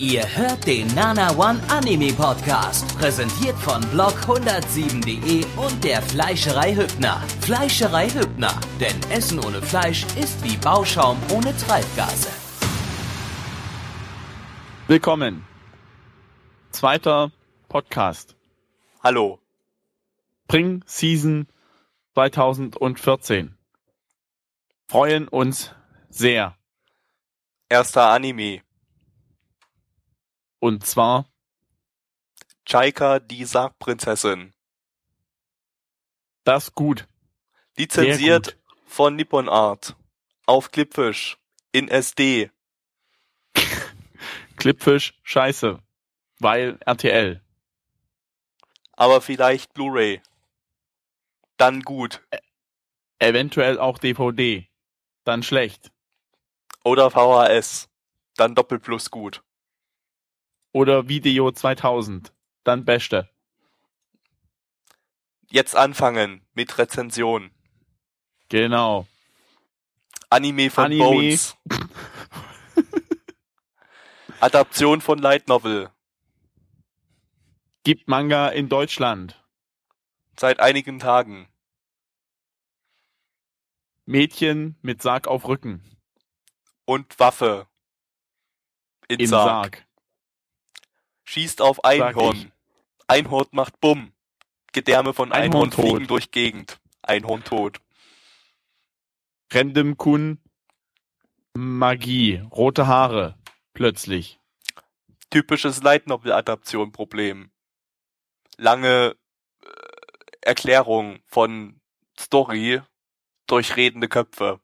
Ihr hört den Nana One Anime Podcast, präsentiert von blog107.de und der Fleischerei Hübner. Fleischerei Hübner, denn Essen ohne Fleisch ist wie Bauschaum ohne Treibgase. Willkommen. Zweiter Podcast. Hallo. Spring Season 2014. Freuen uns sehr. Erster Anime. Und zwar Chaika, die Sargprinzessin. das gut. Lizenziert Sehr von Nippon Art. Auf Clipfish. In SD. Clipfish, scheiße. Weil RTL. Aber vielleicht Blu-ray. Dann gut. Eventuell auch DVD. Dann schlecht. Oder VHS. Dann doppelt plus gut. Oder Video 2000. Dann beste. Jetzt anfangen mit Rezension. Genau. Anime von Anime. Bones. Adaption von Light Novel. Gibt Manga in Deutschland. Seit einigen Tagen. Mädchen mit Sarg auf Rücken. Und Waffe. In Im Sarg. Sarg. Schießt auf Einhorn. Einhorn macht Bumm. Gedärme von Einhorn Einhorn, fliegen tot. durch Gegend. Einhorn tot. Random Kun. Magie. Rote Haare. Plötzlich. Typisches Light Novel Adaption Problem. Lange äh, Erklärung von Story durch redende Köpfe.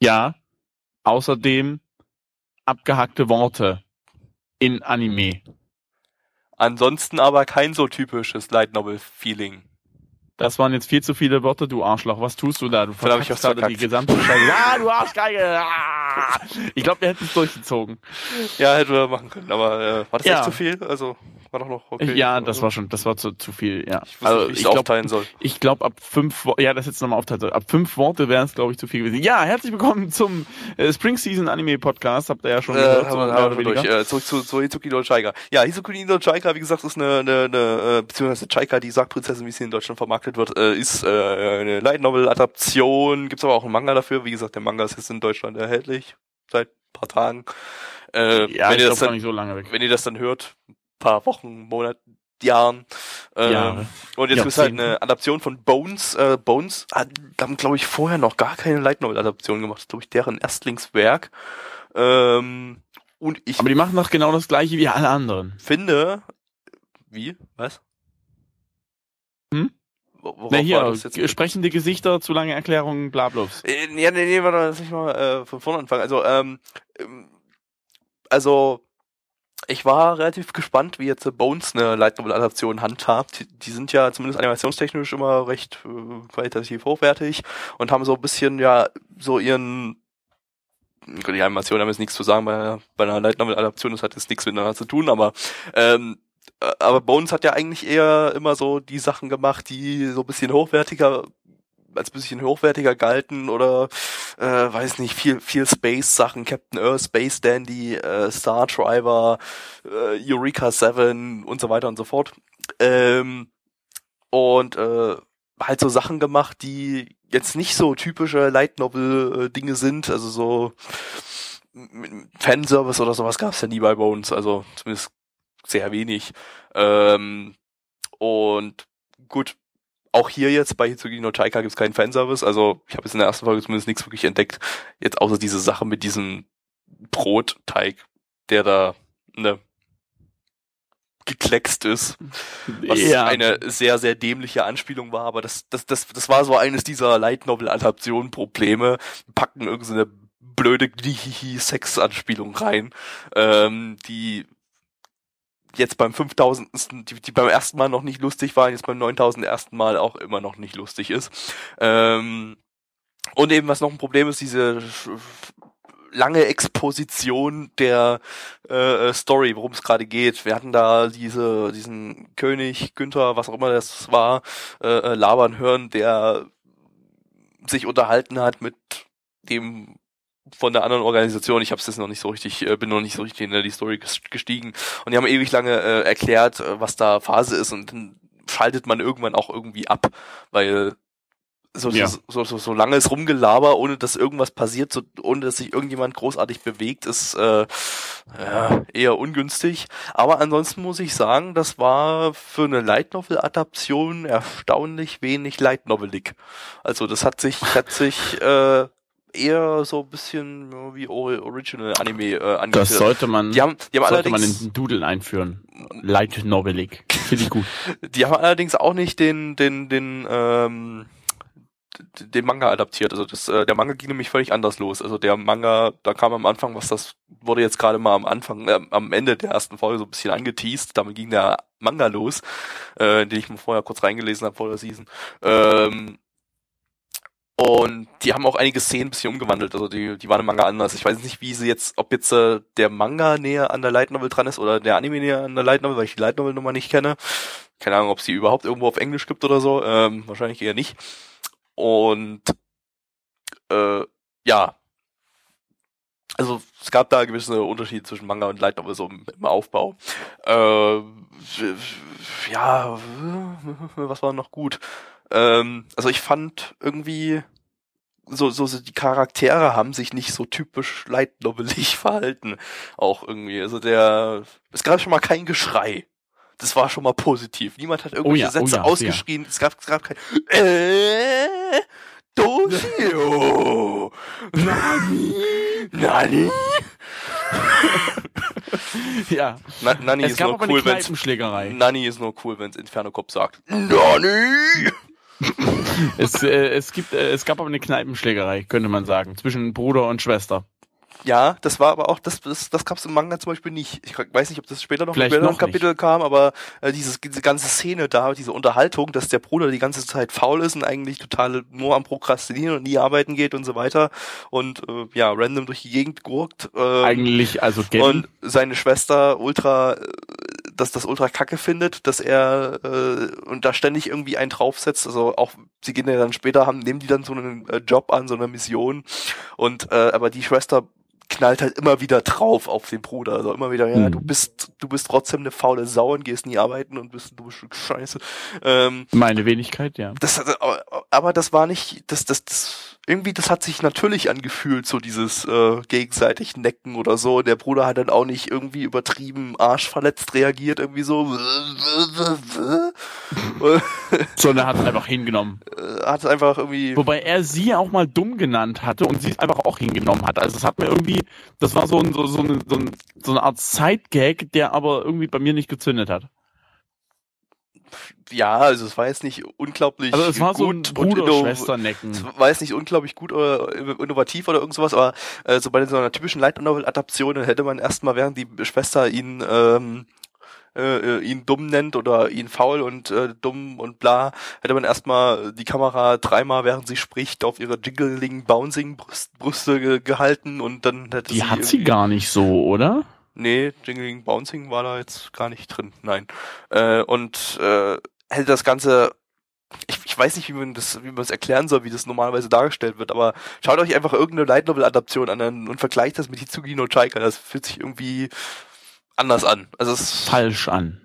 Ja. Außerdem abgehackte Worte in Anime. Ansonsten aber kein so typisches Light Novel Feeling. Das waren jetzt viel zu viele Worte, du Arschloch. Was tust du da? Du ich verkackst was gerade die verkackt. gesamte Scheiße. Ah, du Arschgeige! Ah! Ich glaube, wir hätten es durchgezogen. Ja, hätte man machen können, aber äh, war das Ja. echt zu viel? Also war doch noch okay. ja, das Also, war schon, das war zu, zu viel, ja. Ich wusste nicht, wie ich glaub- aufteilen soll. Ich glaube, ab fünf, ja, das jetzt nochmal aufteilen soll. Ab fünf Worte wären es, glaube ich, zu viel gewesen. Ja, herzlich willkommen zum äh, Spring Season Anime Podcast. Habt ihr ja schon Äh, gehört. haben wir, haben wir durch. Äh, zurück zu, zu Hizuki no Chaika. Ja, Hizuki no Chaika, wie gesagt, ist eine, eine, eine äh, beziehungsweise Chaika, die Sargprinzessin, wie sie in Deutschland vermarktet wird, äh, ist äh, eine Light Novel Adaption. Gibt's aber auch einen Manga dafür. Wie gesagt, der Manga ist jetzt in Deutschland erhältlich seit ein paar Tagen. Äh, ja, wenn ihr das dann, nicht so lange weg. wenn ihr das dann hört, paar Wochen, Monaten, Jahren. Ähm, Jahre. Und jetzt ist halt eine Adaption von Bones. Äh, Bones hat, haben, glaube ich, vorher noch gar keine Light Novel Adaption gemacht. Das ist, glaube ich, deren Erstlingswerk. Ähm, und ich Aber die machen doch genau das gleiche wie alle anderen. finde, wie? Was? Hm? Wo- Worauf Na hier, ge- sprechende Gesichter, zu lange Erklärungen, bla blubs. Äh, Ja, nee, nee, warte, lass mich mal äh, von vorne anfangen. Also, ähm, ähm, also ich war relativ gespannt, wie jetzt Bones eine Light Novel Adaption handhabt. Die, sind ja zumindest animationstechnisch immer recht äh, qualitativ hochwertig und haben so ein bisschen ja so ihren die Animation haben jetzt nichts zu sagen bei, bei einer Light Novel Adaption, das hat jetzt nichts miteinander zu tun, aber ähm, äh, aber Bones hat ja eigentlich eher immer so die Sachen gemacht, die so ein bisschen hochwertiger als bisschen hochwertiger galten oder äh, weiß nicht, viel viel Space Sachen, Captain Earth, Space Dandy, äh, Star Driver, äh, Eureka 7 und so weiter und so fort. Ähm, und äh, halt so Sachen gemacht, die jetzt nicht so typische Light Novel äh, Dinge sind, also so Fanservice oder sowas gab's ja nie bei Bones, also zumindest sehr wenig. Ähm, und gut, auch hier jetzt bei Hitsugi no Taika gibt's keinen Fanservice, also ich habe jetzt in der ersten Folge zumindest nichts wirklich entdeckt, jetzt außer diese Sache mit diesem Brotteig, der da ne gekleckst ist, was ja, eine sehr, sehr dämliche Anspielung war, aber das, das, das, das war so eines dieser Light Novel Adaption Probleme, packen irgendeine blöde Sex-Anspielung rein, ähm, die jetzt beim 5000. Die, die beim ersten Mal noch nicht lustig war, jetzt beim 9000. ersten Mal auch immer noch nicht lustig ist. Ähm, und eben, was noch ein Problem ist, diese lange Exposition der äh, Story, worum es gerade geht. Wir hatten da diese, diesen König, Günther, was auch immer das war, äh, äh, labern hören, der sich unterhalten hat mit dem von der anderen Organisation. Ich habe es jetzt noch nicht so richtig, äh, bin noch nicht so richtig in die Story gestiegen. Und die haben ewig lange äh, erklärt, äh, was da Phase ist und dann schaltet man irgendwann auch irgendwie ab, weil so, Ja. so, so, so, so langes Rumgelaber, ohne dass irgendwas passiert, so, ohne dass sich irgendjemand großartig bewegt, ist äh, ja, eher ungünstig. Aber ansonsten muss ich sagen, das war für eine Light Novel Adaption erstaunlich wenig Light Novelig. Also das hat sich hat sich äh, eher so ein bisschen wie Ori- Original Anime äh, angefühlt. Das sollte man, die haben, die haben sollte man in den Doodle einführen. Light Novelig. Finde ich gut. Die haben allerdings auch nicht den, den, den, ähm, den Manga adaptiert. Also das, äh, der Manga ging nämlich völlig anders los. Also der Manga, da kam am Anfang, was das wurde jetzt gerade mal am Anfang, äh, am Ende der ersten Folge so ein bisschen angeteased. Damit ging der Manga los, äh, den ich mir vorher kurz reingelesen habe vor der Season. Ähm, und die haben auch einige Szenen ein bisschen umgewandelt. Also die, die waren im Manga anders. Ich weiß nicht, wie sie jetzt, ob jetzt äh, der Manga näher an der Light Novel dran ist oder der Anime näher an der Light Novel, weil ich die Light Novel Nummer nicht kenne. Keine Ahnung, ob es die überhaupt irgendwo auf Englisch gibt oder so. Ähm, wahrscheinlich eher nicht. Und äh, ja. Also es gab da gewisse Unterschiede zwischen Manga und Light Novel so im, im Aufbau. Äh, ja, was war noch gut? Ähm, also ich fand irgendwie so, so, so die Charaktere haben sich nicht so typisch Light Novelig verhalten. Auch irgendwie. Also der, es gab schon mal kein Geschrei. Das war schon mal positiv. Niemand hat irgendwelche ja, oh Sätze ja, oh ja. ausgeschrien. Es gab, es gab kein, äh, Doshio. Nani? Nani? ja. Na, Nani Es ist nur cool, Kneipenschlägerei. Nani ist nur cool, wenn's Inferno Cop sagt. Nani? Es, äh, es gibt, äh, es gab aber eine Kneipenschlägerei, könnte man sagen, zwischen Bruder und Schwester. Ja, das war aber auch, das, das, das gab's im Manga zum Beispiel nicht. Ich weiß nicht, ob das später noch Vielleicht im späteren noch Kapitel kam, aber äh, dieses, diese ganze Szene da, diese Unterhaltung, dass der Bruder die ganze Zeit faul ist und eigentlich total nur am Prokrastinieren und nie arbeiten geht und so weiter und äh, ja, random durch die Gegend gurkt. ähm, Eigentlich, also Gen, und seine Schwester ultra, äh, dass das ultra kacke findet, dass er äh, und da ständig irgendwie einen draufsetzt. Also auch sie gehen ja dann später haben, nehmen die dann so einen äh, Job an, so eine Mission und äh, aber die Schwester knallt halt immer wieder drauf auf den Bruder. Also immer wieder, ja, Hm. du bist, du bist trotzdem eine faule Sau und gehst nie arbeiten und bist ein dummes Stück Scheiße. Ähm, meine Wenigkeit, ja. das, aber, aber das war nicht, das, das, das, irgendwie, das hat sich natürlich angefühlt, so dieses äh, gegenseitig Necken oder so. Der Bruder hat dann auch nicht irgendwie übertrieben arschverletzt reagiert, irgendwie so. Sondern hat es einfach hingenommen. Äh, hat einfach irgendwie. Wobei er sie auch mal dumm genannt hatte und sie es einfach auch hingenommen hat. Also es hat mir irgendwie, das war so, ein, so, so, eine, so, ein, so eine Art Sidegag, der aber irgendwie bei mir nicht gezündet hat. Ja, also es war jetzt nicht unglaublich Also es war so ein gut und Bruder- inno- Schwester-Necken. Es war jetzt nicht unglaublich gut oder innovativ oder irgend sowas, aber äh, so bei so einer typischen Light Novel Adaption dann hätte man erstmal, während die Schwester ihn ähm, äh, äh, ihn dumm nennt oder ihn faul und äh, dumm und bla, hätte man erstmal die Kamera dreimal, während sie spricht, auf ihre jiggling bouncing Brüste ge gehalten und dann hätte Die sie hat sie gar nicht so, oder? Nee, Jingling Bouncing war da jetzt gar nicht drin, nein. Äh, und äh, hätte das Ganze, ich, ich weiß nicht, wie man das, wie man es erklären soll, wie das normalerweise dargestellt wird, aber schaut euch einfach irgendeine Light Novel Adaption an und vergleicht das mit Hitsugi no Chaika. Das fühlt sich irgendwie anders an. Also es Falsch an.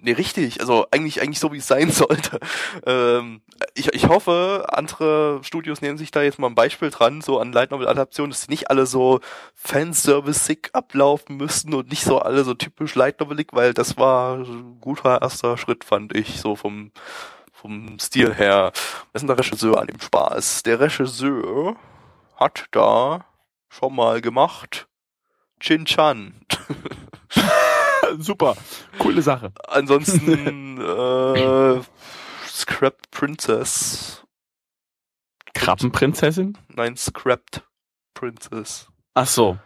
Nee, richtig. Also eigentlich, eigentlich so, wie es sein sollte. Ähm, ich, ich hoffe, andere Studios nehmen sich da jetzt mal ein Beispiel dran, so an Light Novel Adaptionen, dass die nicht alle so Fanservice-sick ablaufen müssten und nicht so alle so typisch Light Novelig, weil das war ein guter erster Schritt, fand ich, so vom, vom Stil her. Was ist denn der Regisseur an dem Spaß? Der Regisseur hat da schon mal gemacht Chin Chan. Super. Coole Sache. Ansonsten äh, Scrapped Princess. Krabbenprinzessin? Nein, Scrapped Princess. Ach so.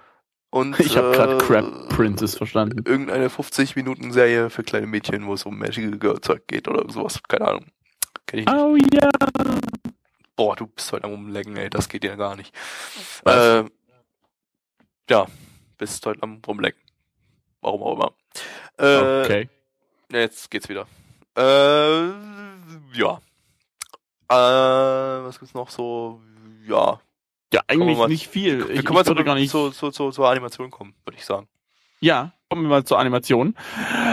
Und Ich habe gerade äh, Crab Princess verstanden. Irgendeine 50 Minuten Serie für kleine Mädchen, wo es um Magical Girl Zeug geht oder sowas. Keine Ahnung. Kenn ich nicht. Oh ja. Boah, du bist heute am Rumlecken, ey. Das geht ja gar nicht. Was? Äh, ja, bist heute am Rumlecken. Warum auch immer. Äh, Okay. Jetzt geht's wieder. Äh, ja. Äh, was gibt's noch so? Ja. Ja, eigentlich mal- nicht viel. Wir Ich, können mal ich würde zu, gar nicht. zu, zu, zu, zur Animation kommen, würde ich sagen. Ja, kommen wir mal zur Animation.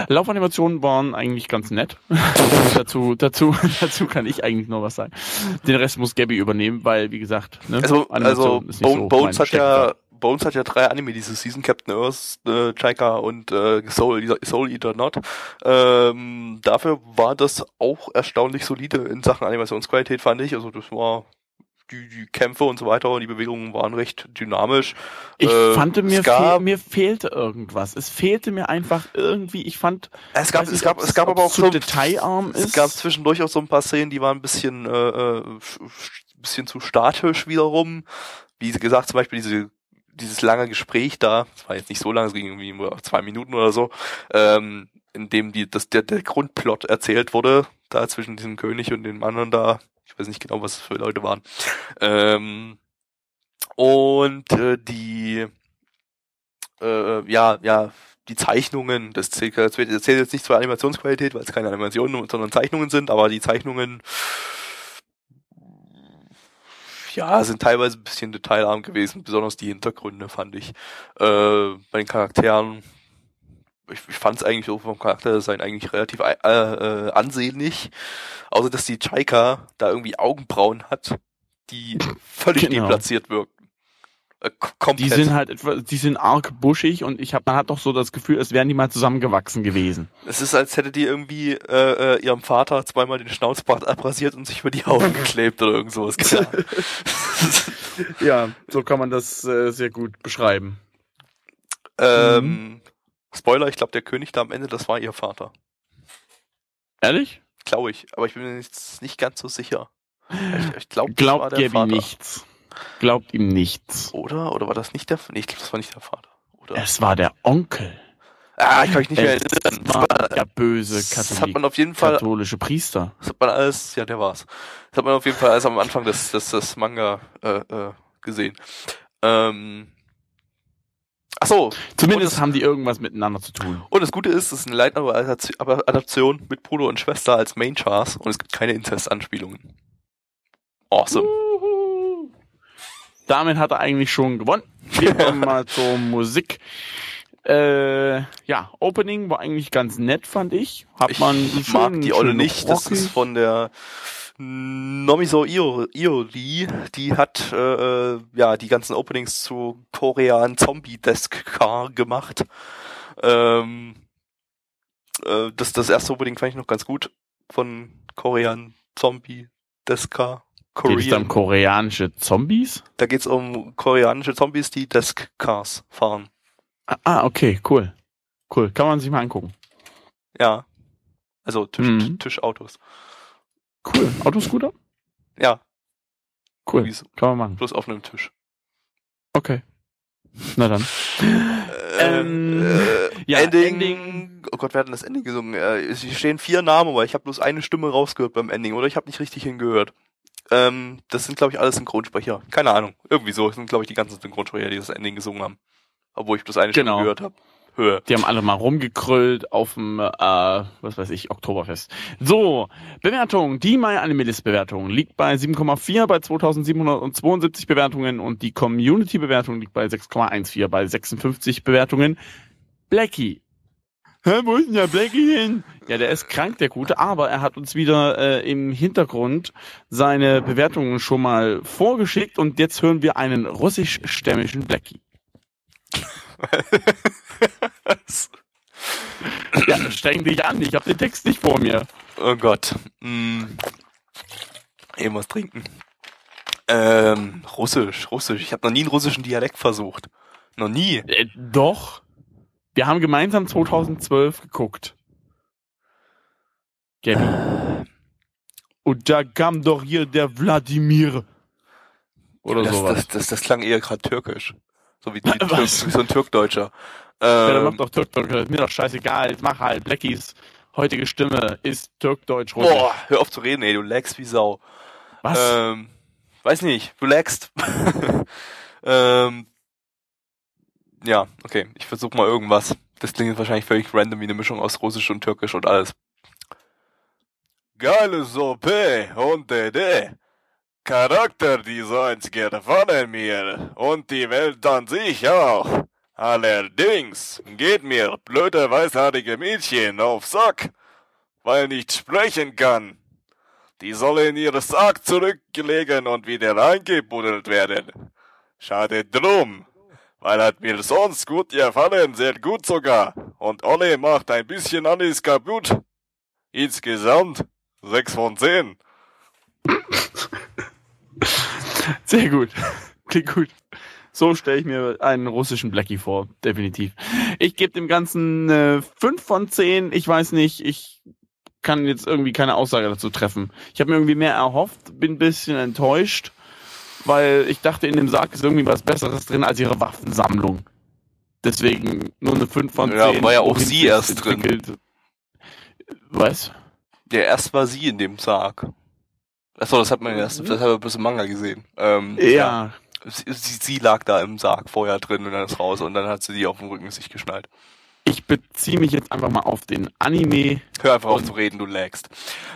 Laufanimationen waren eigentlich ganz nett. dazu, dazu, dazu kann ich eigentlich nur was sagen. Den Rest muss Gabby übernehmen, weil, wie gesagt, ne, Also, also Animation ist nicht Bone, so Bones hat ja Bones hat ja drei Anime diese Season, Captain Earth, äh, Chaika und äh, Soul, Eater- Soul Eater Not. Ähm, dafür war das auch erstaunlich solide in Sachen Animationsqualität, fand ich. Also das war die, die Kämpfe und so weiter und die Bewegungen waren recht dynamisch. Ich Äh, fand, mir, es fehl, mir fehlte irgendwas. Es fehlte mir einfach irgendwie, ich fand, Es gab, es nicht, gab, es gab aber auch so, detailarm es ist. gab zwischendurch auch so ein paar Szenen, die waren ein bisschen, äh, äh, sch- sch- bisschen zu statisch wiederum. Wie gesagt, zum Beispiel diese, dieses lange Gespräch da, das war jetzt nicht so lang, es ging irgendwie nur zwei Minuten oder so, ähm, in dem die, das, der, der Grundplot erzählt wurde, da zwischen diesem König und den anderen da. Ich weiß nicht genau, was es für Leute waren. Ähm, und äh, die äh, ja, ja, die Zeichnungen, das zählt, das zählt jetzt nicht zur Animationsqualität, weil es keine Animationen, sondern Zeichnungen sind, aber die Zeichnungen ja, sind teilweise ein bisschen detailarm gewesen, besonders die Hintergründe fand ich. Äh, bei den Charakteren, ich, ich fand es eigentlich so vom Charakterdesign eigentlich relativ äh, äh, ansehnlich. Außer dass die Chaika da irgendwie Augenbrauen hat, die völlig Genau. deplatziert wirken. Äh, komplett. Die sind halt etwa, die sind arg buschig und ich hab, man hat doch so das Gefühl, als wären die mal zusammengewachsen gewesen. Es ist, als hätte die irgendwie äh, äh, ihrem Vater zweimal den Schnauzbart abrasiert und sich über die Augen geklebt oder irgend sowas. Ja, so kann man das äh, sehr gut beschreiben. ähm, Spoiler, ich glaube, der König da am Ende, das war ihr Vater. Ehrlich? Glaube ich, aber ich bin mir jetzt nicht ganz so sicher. Ich, ich glaube, das war Glaubt Vater. nichts. Glaubt ihm nichts. Oder? Oder war das nicht der Nee, ich glaube, das war nicht der Vater. Oder? Es war der Onkel. ah, ich kann mich nicht mehr Es erinnern. Das war der böse das hat Katholik, man auf jeden Fall katholische Priester. Das hat man alles, ja, der war's. Das hat man auf jeden Fall alles am Anfang des, des, des Manga äh, äh, gesehen. Ähm, ach so. Zumindest das- haben die irgendwas miteinander zu tun. Und das Gute ist, es ist eine Light Novel Adaption mit Bruder und Schwester als Main Chars und es gibt keine Inzest-Anspielungen. Awesome. Damit hat er eigentlich schon gewonnen. Wir kommen mal zur Musik. Äh, ja, Opening war eigentlich ganz nett, fand ich. Hat man ich schön- mag die Olle nicht. Das rockig. ist von der Nomiso Io- Iori. Die hat äh, äh, ja die ganzen Openings zu Korean Zombie Desk Car gemacht. Ähm, äh, das, das erste Opening fand ich noch ganz gut von Korean Zombie Desk Car. Geht es um Korean. koreanische Zombies? Da geht's um koreanische Zombies, die Desk Cars fahren. Ah, Ah, okay, cool. Cool, kann man sich mal angucken. Ja. Also Tisch, Mhm. Tischautos. Cool. Autoscooter? Ja, Cool, wie so, kann man machen. bloß auf einem Tisch. Okay. Na dann. Ähm, äh, ja, Ending. Ending. Oh Gott, wer hat denn das Ending gesungen? Äh, es stehen vier Namen, aber ich habe bloß eine Stimme rausgehört beim Ending, oder ich habe nicht richtig hingehört. Ähm, das sind, glaube ich, alles Synchronsprecher. Keine Ahnung. Irgendwie so. Das sind, glaube ich, die ganzen Synchronsprecher, die das Ending gesungen haben. Obwohl ich bloß eine Stimme Genau. gehört habe. Höhe. Die haben alle mal rumgekrüllt auf dem, äh, was weiß ich, Oktoberfest. So, Bewertung. Die My Animalist Bewertung liegt bei 7,4 bei 2772 Bewertungen und die Community Bewertung liegt bei 6,14 bei 56 Bewertungen. Blackie. Hä, wo ist denn der Blackie hin? Ja, der ist krank, der Gute, aber er hat uns wieder äh, im Hintergrund seine Bewertungen schon mal vorgeschickt und jetzt hören wir einen russischstämmigen Blackie. Ja, streng dich an, ich habe den Text nicht vor mir. oh Gott. Mm. Eben was trinken. Ähm, Russisch, Russisch. Ich habe noch nie einen russischen Dialekt versucht. Noch nie. Äh, doch. Wir haben gemeinsam 2012 geguckt. Gabby. Und da kam doch hier der Wladimir. Oder das, sowas. Das, das, das klang eher gerade türkisch. So wie? Türk, wie so ein Türkdeutscher. ja, dann Ähm, mach doch Türkdeutsch. Ist mir doch scheißegal. Mach halt. Blackies heutige Stimme ist Türkdeutsch. Russisch. boah, hör auf zu reden, ey, du lagst wie Sau. Was? Ähm, weiß nicht, du lagst. ähm, ja, okay, ich versuch mal irgendwas. Das klingt wahrscheinlich völlig random wie eine Mischung aus Russisch und Türkisch und alles. Geile Suppe und Dede. Charakter Designs gefallen mir und die Welt an sich auch. Allerdings geht mir blöde weißhaarige Mädchen auf Sack, weil nicht sprechen kann. Die soll in ihr Sack zurückgelegen und wieder eingebuddelt werden. Schade drum, weil hat mir sonst gut gefallen, sehr gut sogar. Und Olle macht ein bisschen alles kaputt. Insgesamt sechs von zehn. Sehr gut. Klingt gut. So stelle ich mir einen russischen Blackie vor, definitiv. Ich gebe dem Ganzen äh, 5 von 10. Ich weiß nicht, ich kann jetzt irgendwie keine Aussage dazu treffen. Ich habe mir irgendwie mehr erhofft, bin ein bisschen enttäuscht, weil ich dachte, in dem Sarg ist irgendwie was Besseres drin als ihre Waffensammlung. Deswegen nur eine 5 von 10. Ja, war ja auch sie erst drin. entwickelt. Was? Ja, erst war sie in dem Sarg. Achso, das hat man erst, das hat man bis im Manga gesehen. Ähm, Ja, Sie, sie, sie lag da im Sarg vorher drin und dann ist raus und dann hat sie die auf dem Rücken sich geschnallt. ich beziehe mich jetzt einfach mal auf den Anime. Hör einfach auf zu reden, du lagst.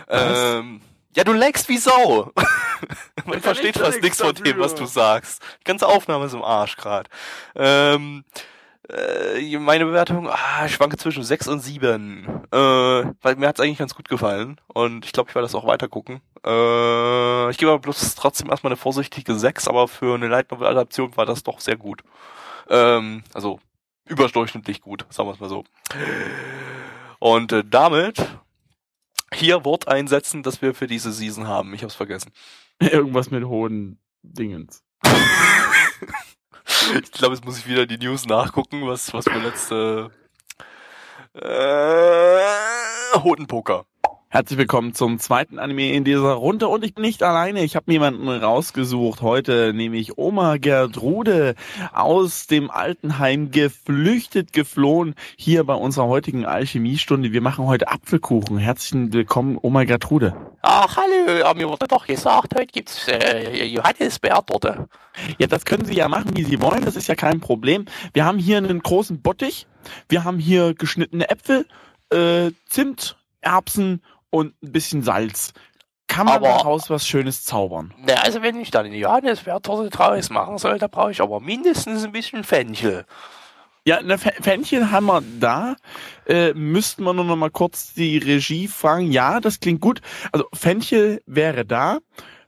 Was? Ähm, ja, du lagst wie Sau. Man versteht fast nichts von dem, was du sagst. Die ganze Aufnahme ist im Arsch grad. Ähm, äh, meine Bewertung, ah, ich schwanke zwischen 6 und 7. Äh, weil mir hat's eigentlich ganz gut gefallen. Und ich glaube, ich werde das auch weiter gucken. Äh, ich gebe aber bloß trotzdem erstmal eine vorsichtige 6, aber für eine Light Novel Adaption war das doch sehr gut. Ähm, also überdurchschnittlich gut, sagen wir es mal so. Und äh, damit hier Wort einsetzen, das wir für diese Season haben. Ich hab's vergessen. Irgendwas mit hohen Dingens. Ich glaube, jetzt muss ich wieder die News nachgucken, was, was wir letzte, äh, Hodenpoker. Herzlich willkommen zum zweiten Anime in dieser Runde und ich bin nicht alleine. Ich habe jemanden rausgesucht heute, nämlich Oma Gertrude aus dem Altenheim geflüchtet, geflohen, hier bei unserer heutigen Alchemiestunde. Wir machen heute Apfelkuchen. Herzlich willkommen, Oma Gertrude. Ach, hallo, mir wurde doch gesagt, heute gibt's äh, Johannisbeertorte. Ja, das können Sie ja machen, wie Sie wollen. Das ist ja kein Problem. Wir haben hier einen großen Bottich. Wir haben hier geschnittene Äpfel, äh, Zimt, Erbsen und ein bisschen Salz. Kann man Aber- daraus was Schönes zaubern? Na, also wenn ich dann eine Johannisbeertorte draus machen soll, da brauche ich aber mindestens ein bisschen Fenchel. Ja, eine Fä- Fännchen haben wir da. Äh, müssten wir nur noch mal kurz die Regie fragen. Ja, das klingt gut. Also Fenchel wäre da.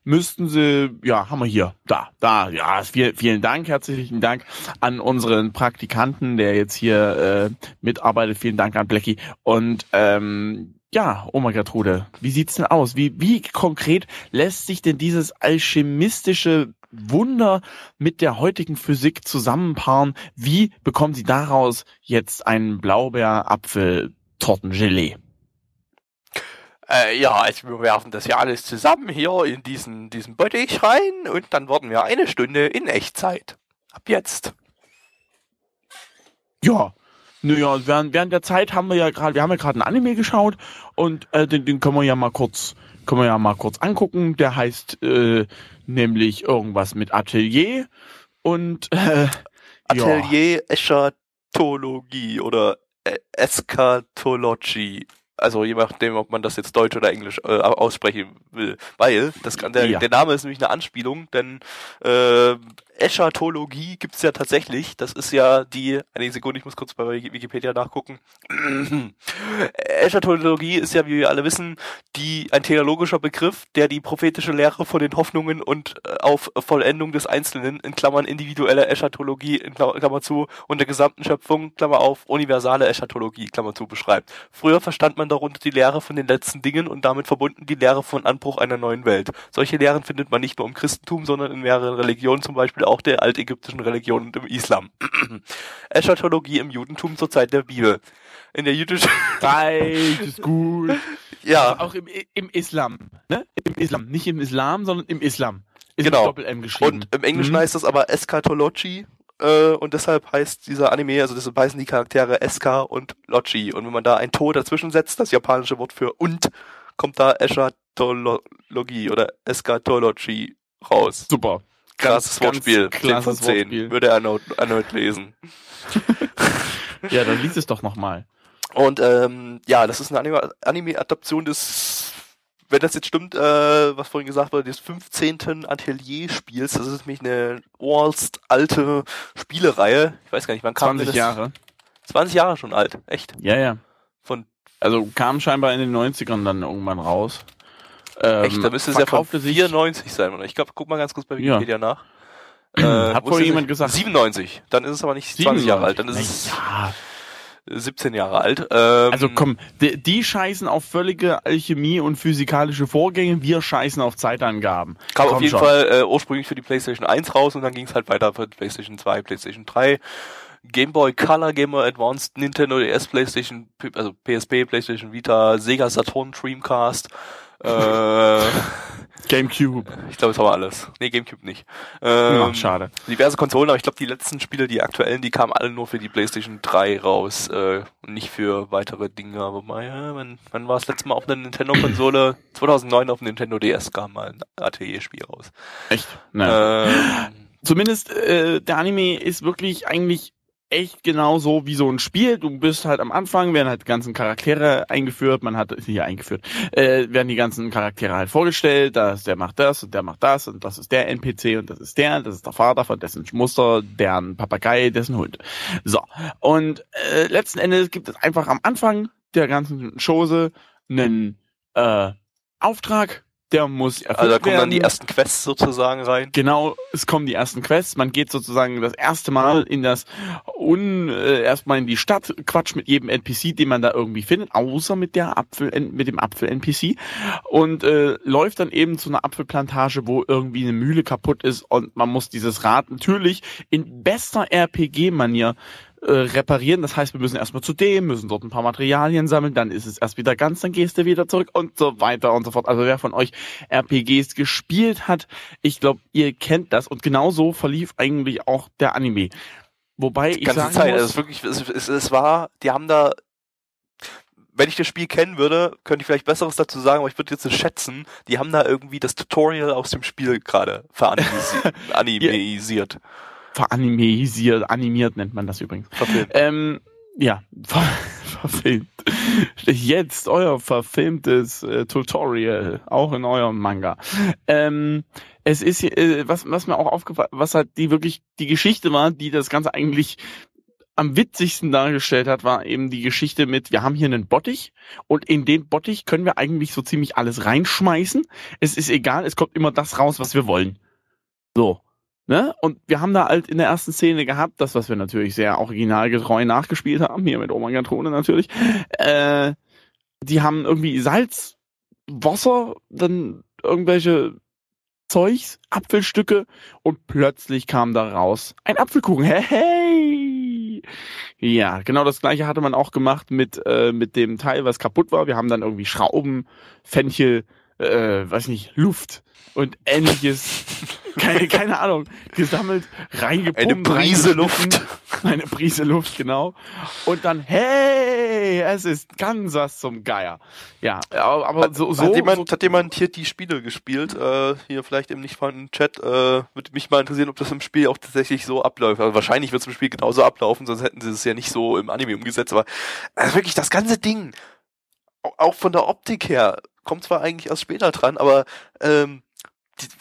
Müssten sie, ja, haben wir hier, da, da, ja, viel, vielen Dank, herzlichen Dank an unseren Praktikanten, der jetzt hier äh, mitarbeitet. Vielen Dank an Blackie. Und ähm, ja, Oma Gertrude, wie sieht's denn aus? Wie, wie konkret lässt sich denn dieses alchemistische Wunder mit der heutigen Physik zusammenpaaren? Wie bekommen Sie daraus jetzt einen Blaubeer-Apfel-Tortengelee? Äh, ja, also wir werfen das ja alles zusammen hier in diesen, diesen Bottich rein und dann warten wir eine Stunde in Echtzeit. Ab jetzt. Ja, naja, während, während der Zeit haben wir ja gerade, wir haben ja gerade ein Anime geschaut und äh, den, den können wir ja mal kurz, können wir ja mal kurz angucken. Der heißt äh, nämlich irgendwas mit Atelier und äh, ja. Atelier Eschatologie oder äh, Eschatology. Also je nachdem, ob man das jetzt Deutsch oder Englisch äh, aussprechen will. Weil das kann, der, Ja. der Name ist nämlich eine Anspielung, denn äh, Eschatologie gibt's ja tatsächlich. Das ist ja die, eine Sekunde, ich muss kurz bei Wikipedia nachgucken. Eschatologie ist ja, wie wir alle wissen, die ein theologischer Begriff, der die prophetische Lehre von den Hoffnungen und äh, auf Vollendung des Einzelnen in Klammern individuelle Eschatologie in Klammer, Klammer zu und der gesamten Schöpfung Klammer auf universale Eschatologie Klammer zu beschreibt. Früher verstand man darunter die Lehre von den letzten Dingen und damit verbunden die Lehre von Anbruch einer neuen Welt. Solche Lehren findet man nicht nur im Christentum, sondern in mehreren Religionen, zum Beispiel auch der altägyptischen Religion und im Islam. Eschatologie im Judentum zur Zeit der Bibel. In der jüdischen Reicht, ist gut. ja, Auch im, im Islam, ne? Im Islam. Nicht im Islam, sondern im Islam. Ist Genau. Und im Englischen Mhm. heißt das aber Eschatology. Äh, und deshalb heißt dieser Anime, also deshalb heißen die Charaktere Eska und Lochi. Und wenn man da ein To dazwischen setzt, das japanische Wort für und, kommt da Eschatologie oder Eschatology raus. Super. Krasses ganz Wortspiel. 10 von krasses 10. Wortspiel. Würde er erneut, erneut lesen. Ja, dann lies es doch nochmal. Und ähm, ja, das ist eine Anime- Anime-Adaption des wenn das jetzt stimmt, äh, was vorhin gesagt wurde, des 15. Atelier-Spiels, das ist nämlich eine uralst alte Spielereihe. Ich weiß gar nicht, wann kam 20 das? Jahre. 20 Jahre schon alt, echt. Ja, ja. Von Also kam scheinbar in den 90ern dann irgendwann raus. Ähm, echt, da müsste es ja von verkaufte sich 94 sein, oder? Ich glaube, guck mal ganz kurz bei Ja. Wikipedia nach. Äh, Hat vorhin jemand es? gesagt. 97. Dann ist es aber nicht 20 Jahre alt, dann ist es ja. 17 Jahre alt. Ähm, Also komm, die, die scheißen auf völlige Alchemie und physikalische Vorgänge, wir scheißen auf Zeitangaben. Kam Komm auf jeden schon. Fall äh, ursprünglich für die PlayStation 1 raus und dann ging es halt weiter für PlayStation 2, PlayStation 3, Game Boy Color, Game Boy Advance, Nintendo DS, PlayStation, also PSP, PlayStation Vita, Sega Saturn, Dreamcast. Äh, Gamecube. ich glaube, das haben wir alles. Nee, Gamecube nicht. Ähm, Ach, schade. Diverse Konsolen, aber ich glaube, die letzten Spiele, die aktuellen, die kamen alle nur für die PlayStation 3 raus, äh, und nicht für weitere Dinge. Aber mal, ja, wann, wann war das letzte Mal auf einer Nintendo-Konsole? 2009 auf dem Nintendo DS kam mal ein Atelierspiel raus. Echt? Nein. Ähm, Zumindest äh, der Anime ist wirklich eigentlich echt genau so wie so ein Spiel. Du bist halt am Anfang, werden halt die ganzen Charaktere eingeführt, man hat hier eingeführt, äh, werden die ganzen Charaktere halt vorgestellt, dass der macht das und der macht das und das ist der NPC und das ist der, das ist der Vater von dessen Muster, deren Papagei, dessen Hund. So. Und äh, letzten Endes gibt es einfach am Anfang der ganzen Chose einen äh, Auftrag, der muss erfüllt also da kommen dann werden. die ersten Quests sozusagen rein. Genau, es kommen die ersten Quests. Man geht sozusagen das erste Mal in das un äh, erstmal in die Stadt, quatscht mit jedem NPC, den man da irgendwie findet, außer mit der Apfel mit dem Apfel NPC und äh, läuft dann eben zu einer Apfelplantage, wo irgendwie eine Mühle kaputt ist und man muss dieses Rad natürlich in bester RPG-Manier äh, reparieren. Das heißt, wir müssen erstmal zu dem, müssen dort ein paar Materialien sammeln, dann ist es erst wieder ganz, dann gehst du wieder zurück und so weiter und so fort. Also wer von euch RPGs gespielt hat, ich glaube, ihr kennt das und genau so verlief eigentlich auch der Anime. Wobei ich ganze sagen Zeit. Also muss, es, ist wirklich, es, es, es war, die haben da, wenn ich das Spiel kennen würde, könnte ich vielleicht Besseres dazu sagen, aber ich würde jetzt so schätzen, die haben da irgendwie das Tutorial aus dem Spiel gerade veranimisiert. Animisiert. veranimisiert, animiert nennt man das übrigens. Verfilmt. Ähm, ja, ver verfilmt. Jetzt euer verfilmtes äh, Tutorial, auch in eurem Manga. Ähm, es ist, äh, was, was mir auch aufgefallen, was halt die wirklich die Geschichte war, die das Ganze eigentlich am witzigsten dargestellt hat, war eben die Geschichte mit, wir haben hier einen Bottich und in den Bottich können wir eigentlich so ziemlich alles reinschmeißen. Es ist egal, es kommt immer das raus, was wir wollen. So. Ne? Und wir haben da halt in der ersten Szene gehabt, das, was wir natürlich sehr originalgetreu nachgespielt haben, hier mit Oma Gatrone natürlich, äh, die haben irgendwie Salz, Wasser, dann irgendwelche Zeugs, Apfelstücke und plötzlich kam da raus ein Apfelkuchen. Hey, hey! Ja, genau das gleiche hatte man auch gemacht mit, äh, mit dem Teil, was kaputt war. Wir haben dann irgendwie Schrauben, Fenchel, äh, weiß nicht, Luft und ähnliches. keine, keine Ahnung, gesammelt, reingepumpt. Eine Prise. Luft. Eine Prise Luft, genau. Und dann, hey, es ist Kansas zum Geier. Ja, aber aber so, so, hat, jemand, so hat jemand hier die Spiele gespielt? Äh, hier vielleicht im nicht vorhandenen Chat. Äh, würde mich mal interessieren, ob das im Spiel auch tatsächlich so abläuft. Also wahrscheinlich wird es im Spiel genauso ablaufen, sonst hätten sie es ja nicht so im Anime umgesetzt. Aber also wirklich das ganze Ding, au- auch von der Optik her, kommt zwar eigentlich erst später dran, aber ähm,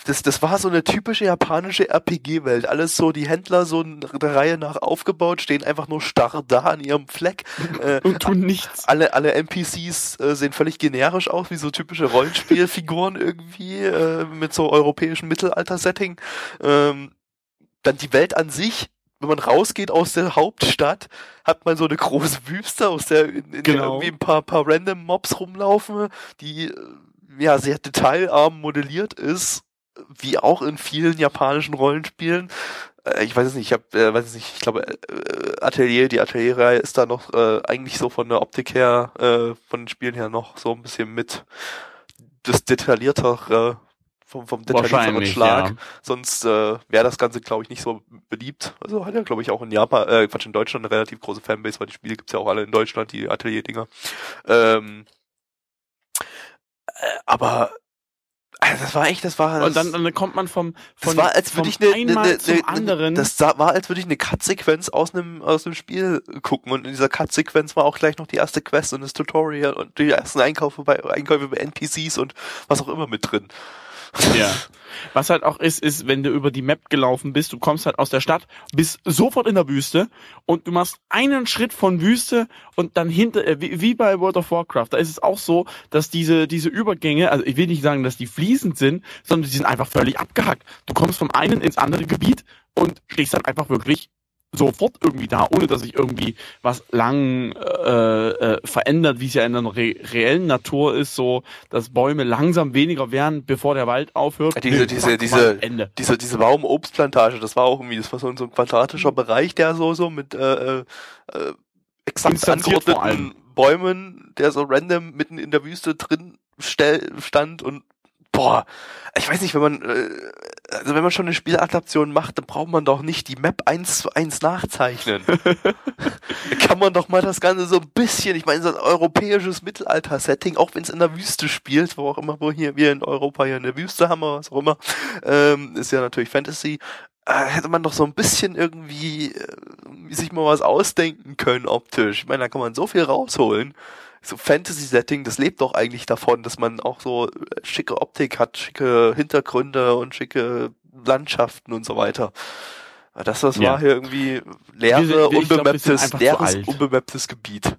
das, das war so eine typische japanische RPG-Welt. Alles so, die Händler so der Reihe nach aufgebaut, stehen einfach nur starr da an ihrem Fleck. Äh, und tun nichts. alle, alle NPCs äh, sehen völlig generisch aus, wie so typische Rollenspielfiguren irgendwie, äh, mit so europäischem Mittelalter-Setting. Ähm, dann die Welt an sich, wenn man rausgeht aus der Hauptstadt, hat man so eine große Wüste, aus der, in, in der Genau. irgendwie ein paar, paar random Mobs rumlaufen, die äh, ja sehr detailarm modelliert ist, wie auch in vielen japanischen Rollenspielen. Äh, ich weiß es nicht, ich habe, äh, weiß es nicht, ich glaube, äh, Atelier, die Atelierreihe ist da noch äh, eigentlich so von der Optik her, äh, von den Spielen her noch so ein bisschen mit das detailliertere, vom, vom detaillierteren Schlag. ja. Sonst äh, wäre das Ganze, glaube ich, nicht so beliebt. Also hat ja, glaube ich, auch in Japan, äh, Quatsch, in Deutschland eine relativ große Fanbase, weil die Spiele gibt's ja auch alle in Deutschland, die Atelier-Dinger. Ähm, äh, aber Also das war echt, das war. Und dann, dann kommt man vom, das von, war, als würde vom ich eine, einmal eine, zum eine, anderen. Das war, als würde ich eine Cut-Sequenz aus einem aus einem Spiel gucken und in dieser Cut-Sequenz war auch gleich noch die erste Quest und das Tutorial und die ersten Einkäufe bei Einkäufe bei NPCs und was auch immer mit drin. Ja. Was halt auch ist, ist, wenn du über die Map gelaufen bist, du kommst halt aus der Stadt, bist sofort in der Wüste und du machst einen Schritt von Wüste und dann hinter, äh, wie, wie bei World of Warcraft, da ist es auch so, dass diese, diese Übergänge, also ich will nicht sagen, dass die fließend sind, sondern die sind einfach völlig abgehackt. Du kommst vom einen ins andere Gebiet und stehst dann einfach wirklich sofort irgendwie da, ohne dass sich irgendwie was lang äh, äh, verändert, wie es ja in der re reellen Natur ist, so dass Bäume langsam weniger werden, bevor der Wald aufhört. Diese- Nö, diese- diese- Ende. Diese diese Baum-Obstplantage, das war auch irgendwie, das war so, so ein quadratischer Bereich, der so so mit äh, äh, äh, exakt angeordneten Bäumen, der so random mitten in der Wüste drin stell, stand und boah, ich weiß nicht, wenn man äh, also wenn man schon eine Spieladaption macht, dann braucht man doch nicht die Map eins zu eins nachzeichnen. Kann man doch mal das Ganze so ein bisschen, ich meine, so ein europäisches Mittelalter-Setting, auch wenn es in der Wüste spielt, wo auch immer, wo hier wir in Europa hier in der Wüste haben, oder was auch immer, ähm, ist ja natürlich Fantasy, äh, hätte man doch so ein bisschen irgendwie äh, sich mal was ausdenken können optisch. Ich meine, da kann man so viel rausholen. So Fantasy-Setting, das lebt doch eigentlich davon, dass man auch so äh, schicke Optik hat, schicke Hintergründe und schicke Landschaften und so weiter. Aber Das, was Ja. war hier irgendwie leere, ich glaub, unbemapptes, zu leeres, unbemapptes Gebiet.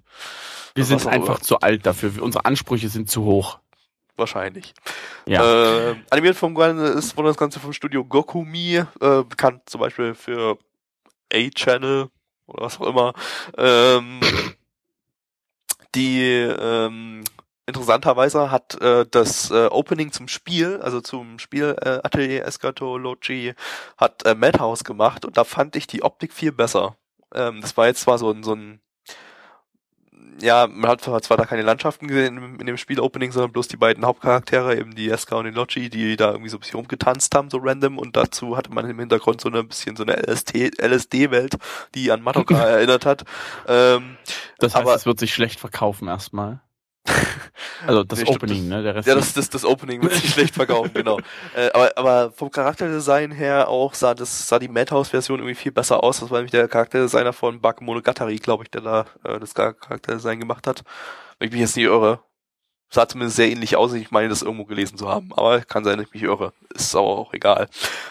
Wir sind einfach zu alt dafür. Unsere Ansprüche sind zu hoch. Wahrscheinlich. Ja. Äh, animiert vom ist wurde das Ganze vom Studio Gokumi, äh, bekannt zum Beispiel für A-Channel oder was auch immer. Ähm, die ähm, interessanterweise hat äh, das äh, Opening zum Spiel, also zum Spiel äh, Atelier Escatology, hat äh, Madhouse gemacht und da fand ich die Optik viel besser. Ähm, das war jetzt zwar so ein, so ein ja, man hat zwar da keine Landschaften gesehen in, dem Spiel-Opening, sondern bloß die beiden Hauptcharaktere, eben die Eska und den Logi, die da irgendwie so ein bisschen rumgetanzt haben, so random, und dazu hatte man im Hintergrund so eine bisschen so eine LSD, LSD-Welt, die an Madoka erinnert hat. Ähm, Das heißt, aber- es wird sich schlecht verkaufen erstmal. Also das Nee, ich glaub, Opening, ne? Der Rest Ja, das, das, das Opening wird sich schlecht verkaufen, genau. Äh, aber, aber vom Charakterdesign her auch sah das sah die Madhouse-Version irgendwie viel besser aus. Das war nämlich der Charakterdesigner von Bakemonogatari, glaube ich, der da äh, das Charakterdesign gemacht hat. Wenn ich mich jetzt nicht irre. Sah zumindest sehr ähnlich aus. Ich meine, das irgendwo gelesen zu haben. Aber kann sein, dass ich mich irre. Ist aber auch egal.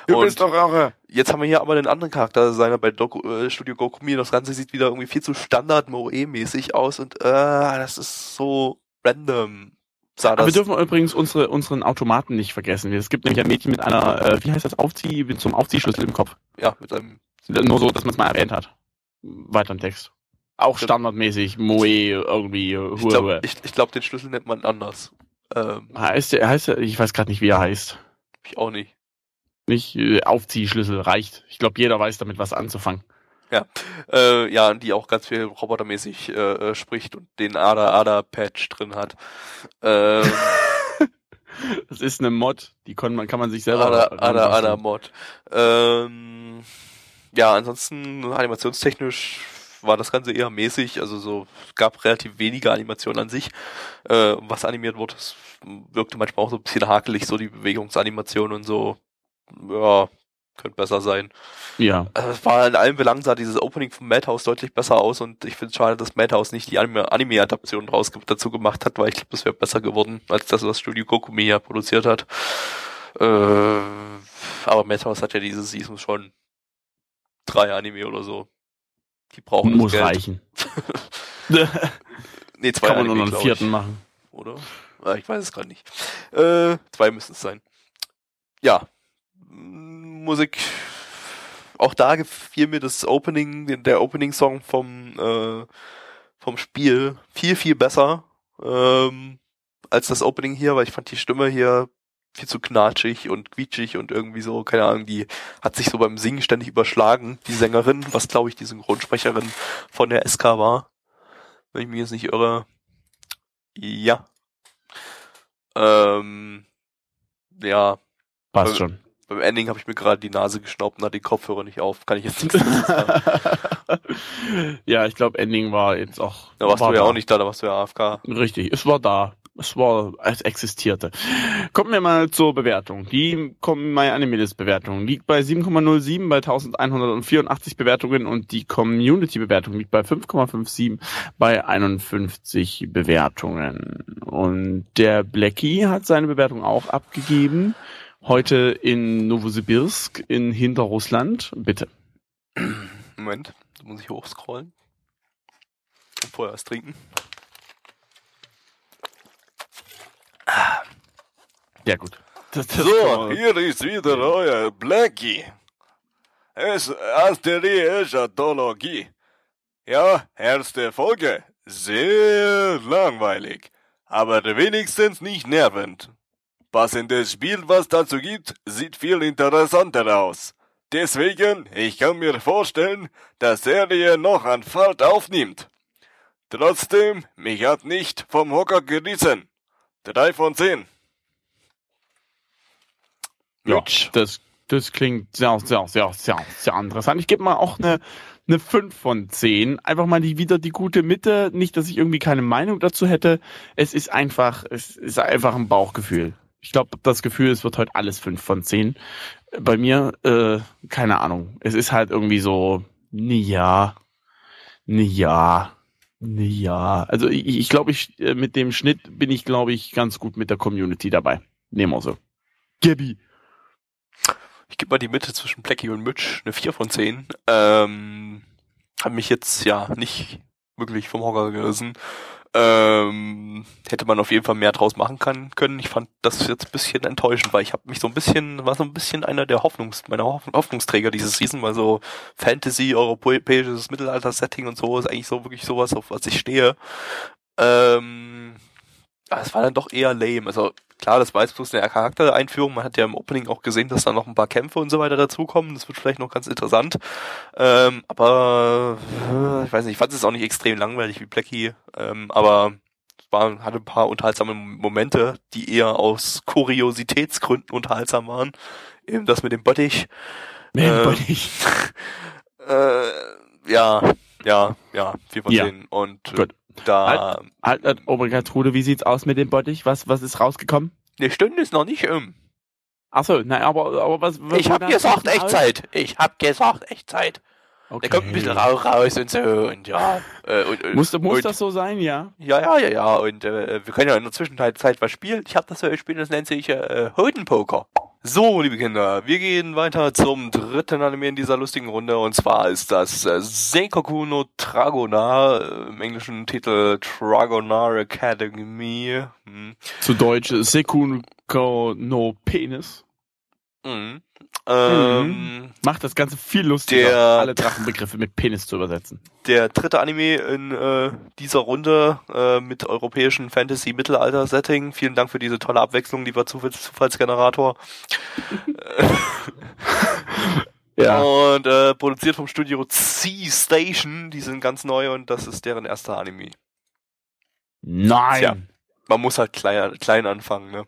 Und doch irre. jetzt haben wir hier aber einen anderen Charakterdesigner bei Doku, äh, Studio Gokumi. Das Ganze sieht wieder irgendwie viel zu Standard Moe-mäßig aus und äh, das ist so random. Sah Aber wir das dürfen übrigens unsere, unseren Automaten nicht vergessen. Es gibt nämlich ein Mädchen mit einer, äh, wie heißt das, Aufzieh, mit so einem Aufziehschlüssel im Kopf. ja, mit einem Nur so, dass man es mal erwähnt hat. Weiter im Text. Auch standardmäßig, Moe, irgendwie, Ich Hue, glaube, ich, ich glaub, den Schlüssel nennt man anders. Ähm, Heißt der, heißt der, ich weiß gerade nicht, wie er heißt. ich auch nicht. Nicht, äh, Aufziehschlüssel reicht. Ich glaube, jeder weiß damit was anzufangen. Äh, ja, die auch ganz viel robotermäßig äh, äh, spricht und den Ada-Ada-Patch drin hat. Ähm, Das ist eine Mod, die kann man, kann man sich selber Ada, Ada, ranbasteln. Ada Mod. Ähm, ja, ansonsten animationstechnisch war das Ganze eher mäßig, also so es gab relativ wenige Animationen an sich. Äh, was animiert wurde, es wirkte manchmal auch so ein bisschen hakelig, so die Bewegungsanimation und so. Ja, könnte besser sein. Ja. Also es war in allen Belangen sah dieses Opening von Madhouse deutlich besser aus und ich finde es schade, dass Madhouse nicht die Anime- Anime-Adaption draus dazu gemacht hat, weil ich glaube, das wäre besser geworden, als das, was Studio Kokumi ja produziert hat. Äh, aber Madhouse hat ja diese Season schon drei Anime oder so. Die brauchen das Muss Geld. reichen. Nee, zwei kann man nur noch einen vierten ich. machen. Oder? Ah, ich weiß es gerade nicht. Äh, zwei müssen es sein. Ja. Musik. Auch da gefiel mir das Opening, der Opening-Song vom, äh, vom Spiel viel, viel besser ähm, als das Opening hier, weil ich fand die Stimme hier viel zu knatschig und quietschig und irgendwie so, keine Ahnung, die hat sich so beim Singen ständig überschlagen, die Sängerin, was glaube ich die Synchronsprecherin von der SK war. Wenn ich mich jetzt nicht irre. Ja. Ähm, ja, Passt schon. beim Ending habe ich mir gerade die Nase geschnaubt und hatte die Kopfhörer nicht auf. Kann ich jetzt nichts sagen. ja, ich glaube, Ending war jetzt auch. Da warst war du ja da. auch nicht da, da warst du ja AFK. Richtig, es war da. Es war, es existierte. Kommen wir mal zur Bewertung. Die kommen My Animalist Bewertung liegt bei 7,07 bei 1184 Bewertungen und die Community Bewertung liegt bei 5,57 bei 51 Bewertungen. Und der Blackie hat seine Bewertung auch abgegeben. Heute in Novosibirsk in Hinterrussland. Bitte. Moment, da muss ich hochscrollen. Vorher was trinken. Ja, gut. Das, das So, hier ist wieder euer Blackie. Es Asteriologie. Ja, erste Folge. Sehr langweilig. Aber wenigstens nicht nervend. Passendes Spiel, was dazu gibt, sieht viel interessanter aus. Deswegen, ich kann mir vorstellen, dass Serie noch an Fahrt aufnimmt. Trotzdem, mich hat nicht vom Hocker gerissen. Drei von zehn. Ja, Mitch. das, das klingt sehr, sehr, sehr, sehr, sehr interessant. Ich gebe mal auch eine, eine 5 von 10. Einfach mal die, wieder die gute Mitte. Nicht, dass ich irgendwie keine Meinung dazu hätte. Es ist einfach, es ist einfach ein Bauchgefühl. Ich glaube, das Gefühl, es wird heute alles 5 von 10. Bei mir, äh, keine Ahnung. Es ist halt irgendwie so, ne ja, ne ja, ja. Also ich, ich glaube, ich, äh, mit dem Schnitt bin ich, glaube ich, ganz gut mit der Community dabei. Nehmen wir so. Gabi. Ich gebe mal die Mitte zwischen Blackie und Mitch, eine 4 von 10. Ähm, hat mich jetzt ja nicht wirklich vom Hocker gerissen. Ähm, hätte man auf jeden Fall mehr draus machen kann, können. Ich fand das jetzt ein bisschen enttäuschend, weil ich habe mich so ein bisschen, war so ein bisschen einer der Hoffnungs, meiner Hoff- Hoffnungsträger dieses Season, weil so Fantasy, europäisches Mittelalter-Setting und so ist eigentlich so wirklich sowas, auf was ich stehe. Ähm, aber es war dann doch eher lame. Also klar, das war jetzt bloß eine Charaktereinführung. Man hat ja im Opening auch gesehen, dass da noch ein paar Kämpfe und so weiter dazukommen. Das wird vielleicht noch ganz interessant. Ähm, aber äh, ich weiß nicht, ich fand es auch nicht extrem langweilig wie Blackie. Ähm, aber es war, hatte ein paar unterhaltsame Momente, die eher aus Kuriositätsgründen unterhaltsam waren. Eben das mit dem Bottich. Ähm, äh, ja, ja, ja, 4 von Ja. 10. Und äh, Gut. Da, Halt, halt, Obergertrude, wie sieht's aus mit dem Bottich? Was, was ist rausgekommen? eine Stunde ist noch nicht um. Ach so, na, aber, aber was, was Ich hab gesagt? Echtzeit. Ich hab gesagt Echtzeit. Okay. Da kommt ein bisschen Rauch raus und so und ja. Äh, und, und, Muss, muss und, das so sein, ja? Ja, ja, ja, ja. Und äh, wir können ja in der Zwischenzeit Zeit was spielen. Ich habe das ja gespielt, das nennt sich äh, Hodenpoker. So, liebe Kinder, wir gehen weiter zum dritten Anime in dieser lustigen Runde und zwar ist das äh, Seikoku no Dragonar, äh, im englischen Titel Dragonar Academy. Hm. Zu Deutsch Sekunko no Penis. Mhm. Ähm, Macht das Ganze viel lustiger, Der- alle Drachenbegriffe mit Penis zu übersetzen. der dritte Anime in äh, dieser Runde äh, mit europäischen Fantasy-Mittelalter-Setting. Vielen Dank für diese tolle Abwechslung, lieber Zufalls Zufallsgenerator. Und äh, produziert vom Studio C-Station. Die sind ganz neu und das ist deren erster Anime. Nein! Tja. Man muss halt klein, klein anfangen, ne?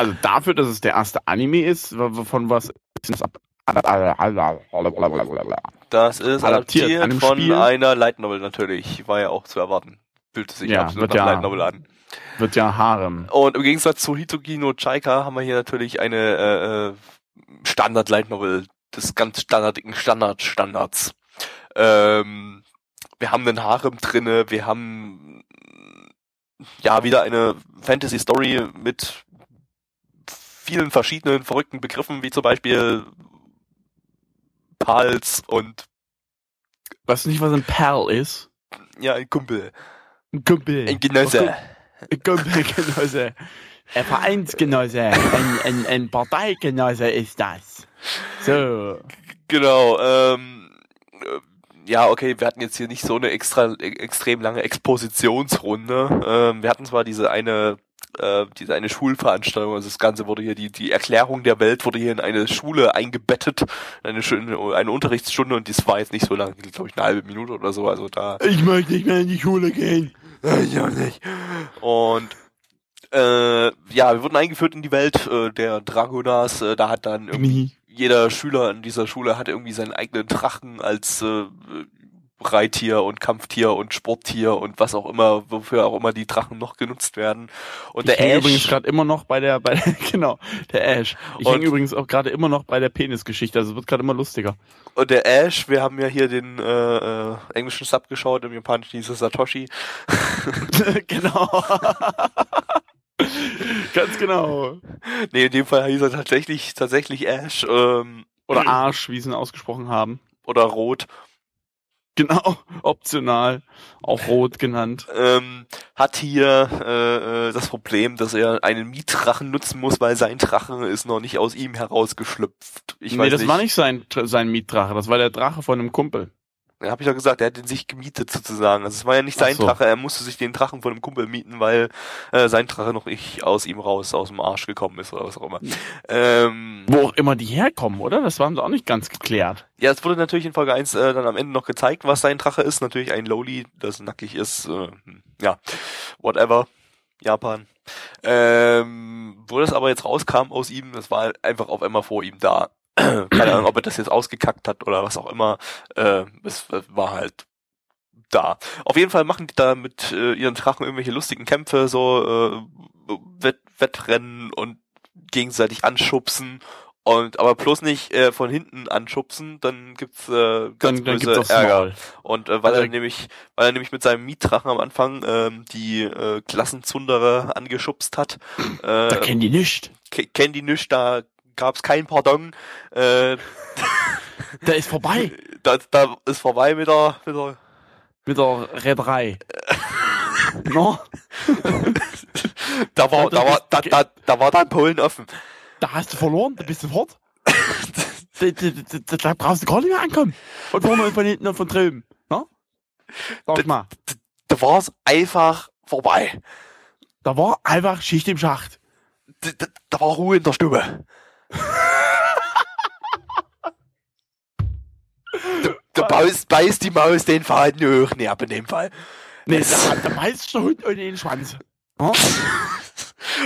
Also dafür, dass es der erste Anime ist, von was ist das ab? Das ist Adaptiert, adaptiert von Spiel. einer Light Novel natürlich. War ja auch zu erwarten. Fühlte sich Ja, absolut nach ja- Light Novel an. Wird ja Harem. Und im Gegensatz zu Hitogi no Chaika haben wir hier natürlich eine äh, äh, Standard Light Novel des ganz standardigen Standard Standards. Ähm, wir haben einen Harem drinne, wir haben ja wieder eine Fantasy Story mit vielen verschiedenen verrückten Begriffen, wie zum Beispiel Pals und Weißt du nicht, was ein Perl ist? ja, ein Kumpel, Ein Kumpel. ein Genosse. Ein Kumpelgenosse. Ein Vereinsgenosse. Ein, ein, ein Parteigenosse ist das. So. Genau, ähm, äh, ja, okay, wir hatten jetzt hier nicht so eine extra e- extrem lange Expositionsrunde. Ähm, wir hatten zwar diese eine äh, diese eine Schulveranstaltung, also das Ganze wurde hier, die, die Erklärung der Welt wurde hier in eine Schule eingebettet, eine, schöne, eine Unterrichtsstunde und das war jetzt nicht so lang, glaube ich, eine halbe Minute oder so, also da Ich möchte nicht mehr in die Schule gehen. ich auch nicht. Und äh, ja, wir wurden eingeführt in die Welt äh, der Dragonas. Äh, da hat dann irgendwie jeder Schüler in dieser Schule hat irgendwie seinen eigenen Drachen als äh, Reittier und Kampftier und Sporttier und was auch immer, wofür auch immer die Drachen noch genutzt werden. Und Ich der Ash, übrigens gerade immer noch bei der, bei der, genau, der Ash. Ich hänge übrigens auch gerade immer noch bei der Penisgeschichte, also es wird gerade immer lustiger. und der Ash, wir haben ja hier den äh, äh, englischen Sub geschaut, im Japanischen hieß es Satoshi. genau. Ganz genau. Nee, in dem Fall hieß er tatsächlich, tatsächlich Ash, ähm, Oder Arsch, wie sie ihn ausgesprochen haben. oder Rot. Genau, optional, auch rot genannt. ähm, hat hier äh, äh, das Problem, dass er einen Mietdrachen nutzen muss, weil sein Drachen ist noch nicht aus ihm herausgeschlüpft. Ich nee, weiß das nicht. war nicht sein, sein Mietdrache, das war der Drache von einem Kumpel. Ja, hab ich ja gesagt, er hat den sich gemietet sozusagen. Also es war ja nicht sein so. Drache, er musste sich den Drachen von einem Kumpel mieten, weil äh, sein Drache noch nicht aus ihm raus, aus dem Arsch gekommen ist oder was auch immer. Ähm, Wo auch immer die herkommen, oder? Das waren sie auch nicht ganz geklärt. ja, es wurde natürlich in Folge 1 äh, dann am Ende noch gezeigt, was sein Drache ist. Natürlich ein Lowly, das nackig ist. Äh, ja, whatever. Japan. Ähm, wo das aber jetzt rauskam aus ihm, das war einfach auf einmal vor ihm da. Keine Ahnung, ob er das jetzt ausgekackt hat oder was auch immer. Äh, es war halt da. Auf jeden Fall machen die da mit äh, ihren Drachen irgendwelche lustigen Kämpfe, so äh, Wett Wettrennen und gegenseitig anschubsen. Und aber bloß nicht äh, von hinten anschubsen, dann gibt's äh, ganz Dann, dann böse gibt's Ärger. Maul. Und äh, weil Also- er nämlich, weil er nämlich mit seinem Mietdrachen am Anfang ähm, die äh, Klassenzundere angeschubst hat, Da äh, kennen die nicht. ke- kennen die nicht, da gab's kein Pardon. Äh, Der ist vorbei da, da ist vorbei mit der, mit der mit der Reederei. no? da war, da war, da, da, da war dann Polen offen. Da hast du verloren, da bist du fort. da, da, da, da, da brauchst du gar nicht mehr ankommen. Und vorne von hinten und von drüben. No? Sag mal, Da war's einfach vorbei. da war einfach Schicht im Schacht. Da, da, da war Ruhe in der Stube. Da, da beißt, die Maus den Faden hoch. Nee, aber in dem Fall. Nee, Das- da, beißt der Hund in den Schwanz. No?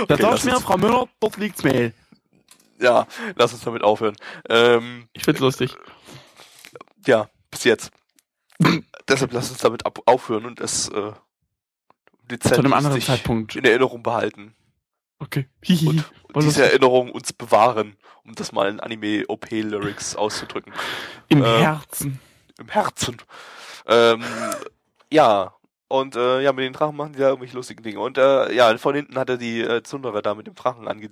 Da Okay, du mir, Frau Müller, dort liegt's Mehl. Ja, lass uns damit aufhören. Ähm, Ich find's lustig. ja, bis jetzt. Deshalb lass uns damit aufhören und es äh, dezent Zu einem anderen Zeitpunkt. in Erinnerung behalten. Okay. Hihi. Und, diese. Erinnerung uns bewahren, um das mal in Anime-OP-Lyrics auszudrücken. Im äh, Herzen. Im Herzen. Ähm, ja, und äh, ja, mit den Drachen machen die da irgendwelche lustigen Dinge. Und äh, ja, von hinten hat er die äh, Zunderer da mit dem Drachen ange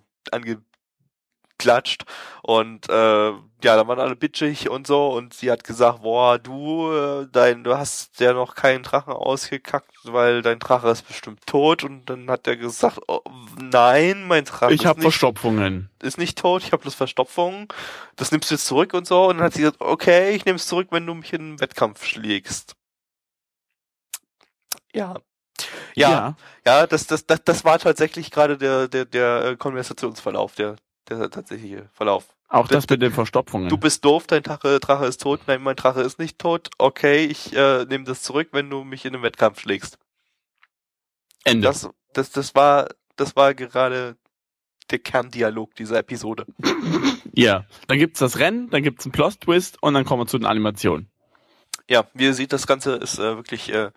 angeklatscht. Und äh, ja, da waren alle bitchig und so. Und sie hat gesagt, boah, du, äh, dein, du hast ja noch keinen Drachen ausgekackt, weil dein Drache ist bestimmt tot. Und dann hat er gesagt, oh, nein, mein Drache Ich ist nicht Verstopfungen. ist nicht tot, ich habe bloß Verstopfung. Das nimmst du jetzt zurück und so. Und dann hat sie gesagt, okay, ich nehme es zurück, wenn du mich in einen Wettkampf schlägst. Ja. Ja, ja, das, das, das, das war tatsächlich gerade der, der, der äh, Konversationsverlauf, der, der tatsächliche Verlauf. Auch das mit den Verstopfungen. Du bist doof, dein Drache, Drache ist tot, nein, mein Drache ist nicht tot. Okay, ich äh, nehme das zurück, wenn du mich in einen Wettkampf schlägst. Ende. Das, das, das war, das war gerade der Kerndialog dieser Episode. ja. Dann gibt's das Rennen, dann gibt's einen Plot-Twist und dann kommen wir zu den Animationen. Ja, wie ihr seht, das Ganze ist äh, wirklich äh,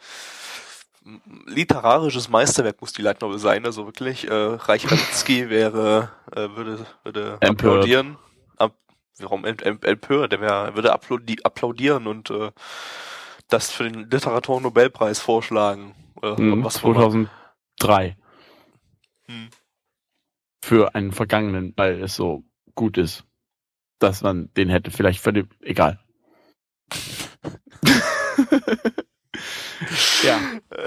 literarisches Meisterwerk muss die Light Novel sein, also wirklich. Äh, Reich Ranitzky wäre, äh, würde, würde Empört. applaudieren. Ab, warum em- em- empört? Der wär, würde applaudi applaudieren und äh, das für den Literaturnobelpreis vorschlagen. Oder Hm, was für immer. 2003. Hm. Für einen vergangenen, weil es so gut ist, dass man den hätte vielleicht für die, egal. ja.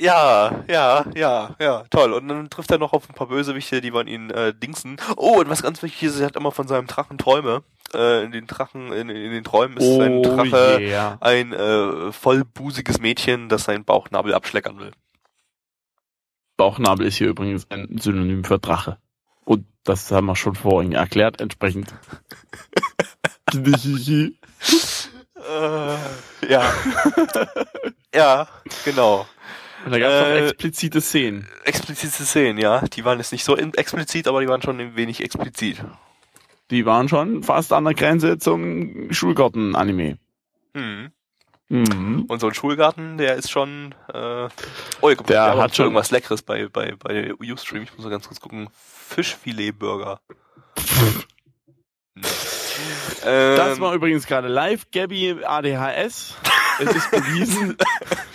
ja, ja, ja, ja, toll. Und dann trifft er noch auf ein paar Bösewichte, die wollen ihn äh, dingsen. Oh, und was ganz wichtig ist, er hat immer von seinem Drachen Träume. Äh, in den Drachen, in, in den Träumen ist sein Drache Oh yeah. ein äh, vollbusiges Mädchen, das seinen Bauchnabel abschleckern will. Bauchnabel ist hier übrigens ein Synonym für Drache. Und das haben wir schon vorhin erklärt, entsprechend. Äh, ja. ja, genau. Und da gab es Äh, explizite Szenen. Explizite Szenen, ja. Die waren jetzt nicht so explizit, aber die waren schon ein wenig explizit. Die waren schon fast an der Grenze zum Schulgarten-Anime. Hm. Mhm. Und so ein Schulgarten, der ist schon, äh, oh, kommt Der hat schon- irgendwas Leckeres bei, bei, bei Ustream. Ich muss mal ganz kurz gucken. Fischfilet-Burger. Hm. Das Ähm, war übrigens gerade live. Gabby ADHS. Es ist bewiesen.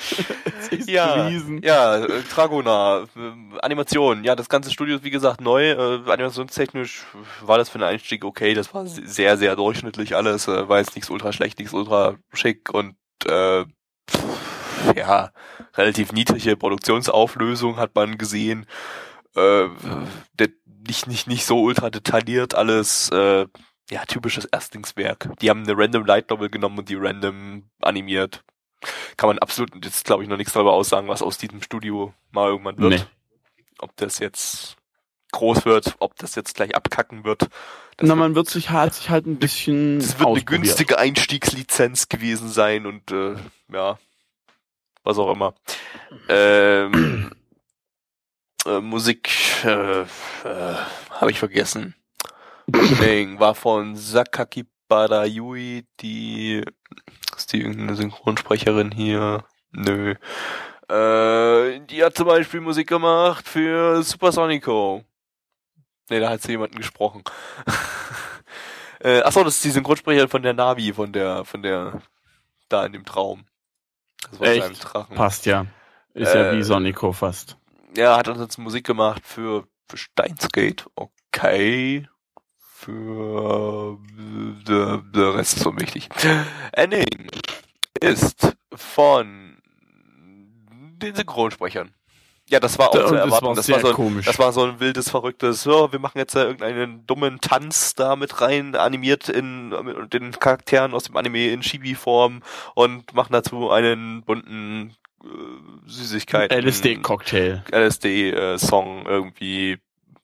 es ist ja, bewiesen. ja, äh, Dragona, äh, Animation. Ja, das ganze Studio ist wie gesagt neu. Äh, animationstechnisch war das für den Einstieg okay. Das war sehr, sehr durchschnittlich alles. Äh, war jetzt nichts ultra schlecht, nichts ultra schick und äh, pff, ja, relativ niedrige Produktionsauflösung hat man gesehen. Äh, nicht, nicht, nicht so ultra detailliert alles. Äh, ja, typisches Erstlingswerk. Die haben eine Random Light Novel genommen und die random animiert. Kann man absolut jetzt, glaube ich, noch nichts darüber aussagen, was aus diesem Studio mal irgendwann wird. Nee. Ob das jetzt groß wird, ob das jetzt gleich abkacken wird. Na, wird, man wird sich halt, sich halt ein bisschen das wird eine günstige Einstiegslizenz gewesen sein und äh, ja, was auch immer. Ähm, äh, Musik äh, äh, habe ich vergessen. Ding war von Sakaki Badayui, die ist die irgendeine Synchronsprecherin hier? Nö. Äh, die hat zum Beispiel Musik gemacht für Supersonico. Ne, da hat sie jemanden gesprochen. äh, achso, das ist die Synchronsprecherin von der Navi, von der, von der, da in dem Traum. Das war Echt? Drachen. Passt ja. Ist ja Äh, wie Sonico fast. Ja, hat ansonsten Musik gemacht für, für Steinsgate. Okay. Für der, der Rest ist unwichtig. Ending ist von den Synchronsprechern. Ja, das war auch Und zu erwarten. war Das war, so ein, komisch. das war so ein wildes, verrücktes, so, wir machen jetzt da irgendeinen dummen Tanz da mit rein, animiert in mit den Charakteren aus dem Anime in Chibi-Form und machen dazu einen bunten äh, Süßigkeiten. LSD-Cocktail. LSD-Song irgendwie,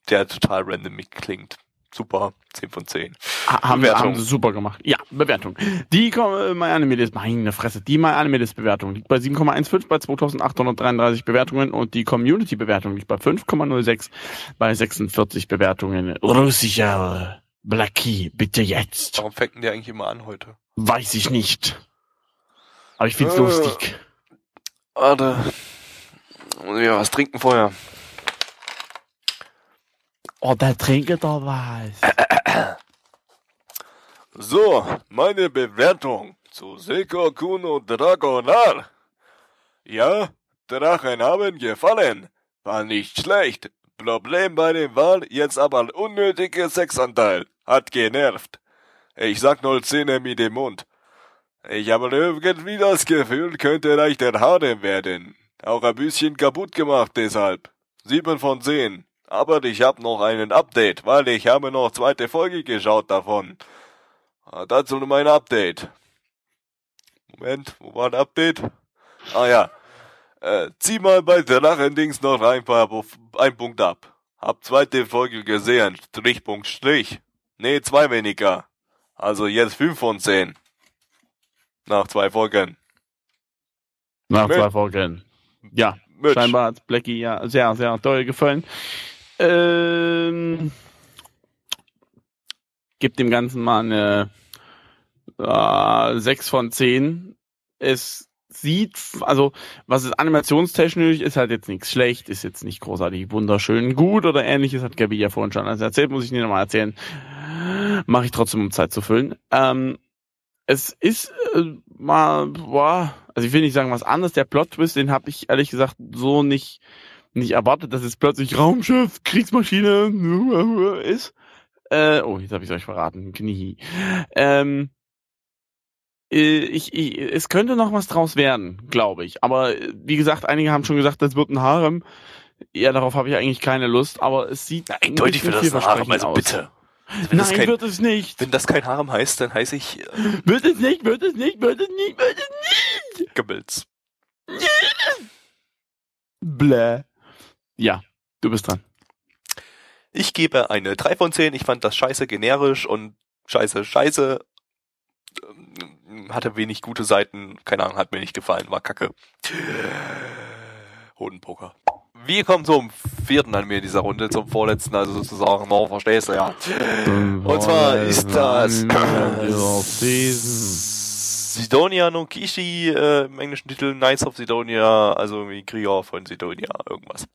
der total random klingt. Super, 10 von 10. Ha- Haben, Bewertung. haben sie super gemacht. Ja, Bewertung. Die äh, My Anime List, meine Fresse, die My Anime List Bewertung liegt bei 7,15 bei 2833 Bewertungen und die Community Bewertung liegt bei 5,06 bei 46 Bewertungen. Russischer Blackie, bitte jetzt. Warum fängt denn der eigentlich immer an heute? Weiß ich nicht. Aber ich find's Äh. lustig. Warte. Muss ich ja was trinken vorher. Oh, der trinkt doch was. So, meine Bewertung zu Seiko Kuno Dragonar. Ja, Drachen haben gefallen. War nicht schlecht. Problem bei dem Wahl, jetzt aber unnötiger Sexanteil. Hat genervt. Ich sag null Zähne mit dem Mund. Ich habe irgendwie das Gefühl, könnte leicht der Harem werden. Auch ein bisschen kaputt gemacht deshalb. Sieben von zehn. Aber ich hab noch einen Update, weil ich habe noch zweite Folge geschaut davon. Ah, dazu mein Update. Moment, wo war ein Update? Ah ja. Äh, zieh mal bei der Lachendings noch ein paar ein Punkt ab. Hab zweite Folge gesehen. Strichpunkt Strich. Nee, zwei weniger. Also jetzt fünf von zehn. Nach zwei Folgen. Nach Mit- zwei Folgen. Ja, Mitch. scheinbar hat Blackie ja sehr, sehr toll gefallen. Ähm, gibt dem Ganzen mal eine äh, 6 von 10. Es sieht, also was ist animationstechnisch, ist halt jetzt nichts schlecht, ist jetzt nicht großartig wunderschön gut oder ähnliches, hat Gabi ja vorhin schon alles erzählt, muss ich nicht nochmal erzählen. Mache ich trotzdem, um Zeit zu füllen. Ähm, es ist äh, mal, boah, also ich will nicht sagen was anderes, der Plot-Twist, den habe ich ehrlich gesagt so nicht, nicht erwartet, dass es plötzlich Raumschiff, Kriegsmaschine ist. Äh, oh, jetzt habe ich euch verraten, Knie. Ähm, äh, ich, ich, es könnte noch was draus werden, glaube ich. Aber äh, wie gesagt, einige haben schon gesagt, das wird ein Harem. Ja, darauf habe ich eigentlich keine Lust, aber es sieht Na, eindeutig wird das ein Harem, also aus. bitte. Wenn, Nein, kein, wird es nicht. wenn das kein Harem heißt, dann heiße ich äh, Wird es nicht, wird es nicht, wird es nicht, wird es nicht. Goebbels. Bläh. Ja, du bist dran. Ich gebe eine 3 von 10. Ich fand das scheiße generisch und scheiße scheiße. Hatte wenig gute Seiten. Keine Ahnung, hat mir nicht gefallen. War kacke. Hodenpoker. Wir kommen zum vierten Anime dieser Runde, zum vorletzten, also sozusagen, no, verstehst du ja. Und zwar ist das Sidonia no Kishi äh, im englischen Titel Knights of Sidonia, also irgendwie Krieger von Sidonia, irgendwas.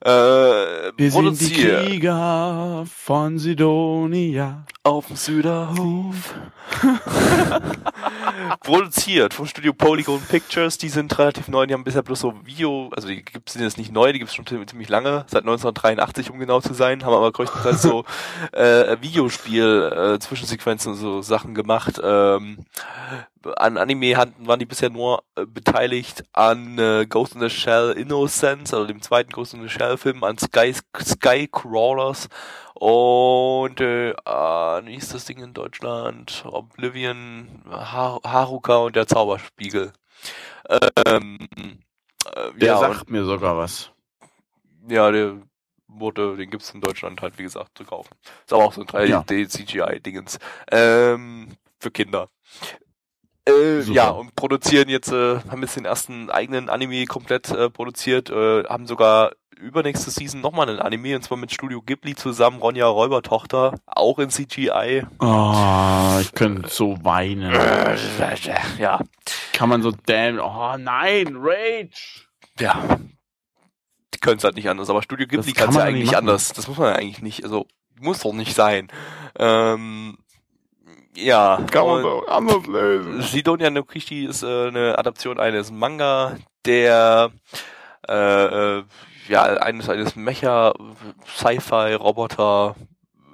Äh, Wir sind die Krieger von Sidonia. auf dem Süderhof. produziert vom Studio Polygon Pictures, die sind relativ neu, die haben bisher bloß so Video, also die gibt's sind jetzt nicht neu, die gibt's schon ziemlich ziemlich lange, seit 1983 um genau zu sein, haben aber größtenteils so äh, Videospiel äh, Zwischensequenzen und so Sachen gemacht. Ähm, an Anime hatten, waren die bisher nur äh, beteiligt an äh, Ghost in the Shell Innocence, also dem zweiten Ghost in the Shell Film, an Sky, Sky Crawlers und äh, an, wie ist das Ding in Deutschland? Oblivion, Har Haruka und der Zauberspiegel. Ähm, äh, Der ja, und- sagt mir sogar was. ja, der wurde, den gibt's in Deutschland halt, wie gesagt, zu kaufen. Ist aber auch so ein Ja. 3D-CGI-Dingens. Ähm, für Kinder. Äh, ja, und produzieren jetzt, äh, haben jetzt den ersten eigenen Anime komplett äh, produziert, äh, haben sogar übernächste Season nochmal einen Anime, und zwar mit Studio Ghibli zusammen, Ronja Räubertochter, auch in CGI. Oh, ich könnte so weinen. Ja, Kann man so damn. Oh nein, Rage. ja. Die können es halt nicht anders, aber Studio Ghibli kann es ja eigentlich anders. Das muss man ja eigentlich nicht, also muss doch nicht sein. Ähm, ja. Kann man doch anders lösen. Sidonia no Kishi ist äh, eine Adaption eines Manga, der äh, äh, ja eines eines Mecha Sci-Fi Roboter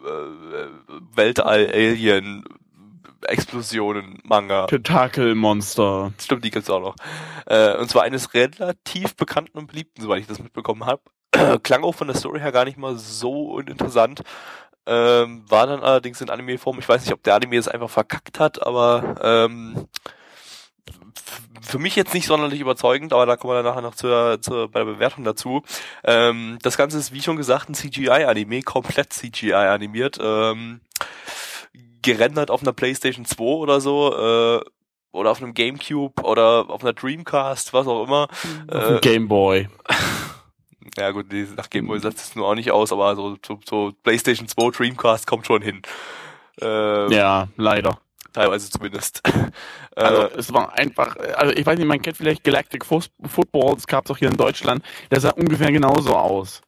äh, Weltall Alien Explosionen Manga. Tentakelmonster. Stimmt, die gibt's auch noch. Äh, und zwar eines relativ bekannten und beliebten, soweit ich das mitbekommen habe. Klang auch von der Story her gar nicht mal so uninteressant. Ähm, war dann allerdings in Anime-Form. Ich weiß nicht, ob der Anime es einfach verkackt hat, aber ähm, für mich jetzt nicht sonderlich überzeugend, aber da kommen wir dann nachher noch zur, zur, bei der Bewertung dazu. Ähm, das Ganze ist, wie schon gesagt, ein CGI-Anime, komplett CGI animiert. Ähm, gerendert auf einer Playstation 2 oder so, äh, oder auf einem Gamecube oder auf einer Dreamcast, was auch immer. Äh, Gameboy. ja gut, die, nach Gameboy setzt es nur auch nicht aus, aber so, so, so PlayStation 2 Dreamcast kommt schon hin. Äh, Ja, leider. Teilweise zumindest. Also äh, es war einfach, also ich weiß nicht, man kennt vielleicht Galactic Football, das gab's auch hier in Deutschland. Der sah ungefähr genauso aus.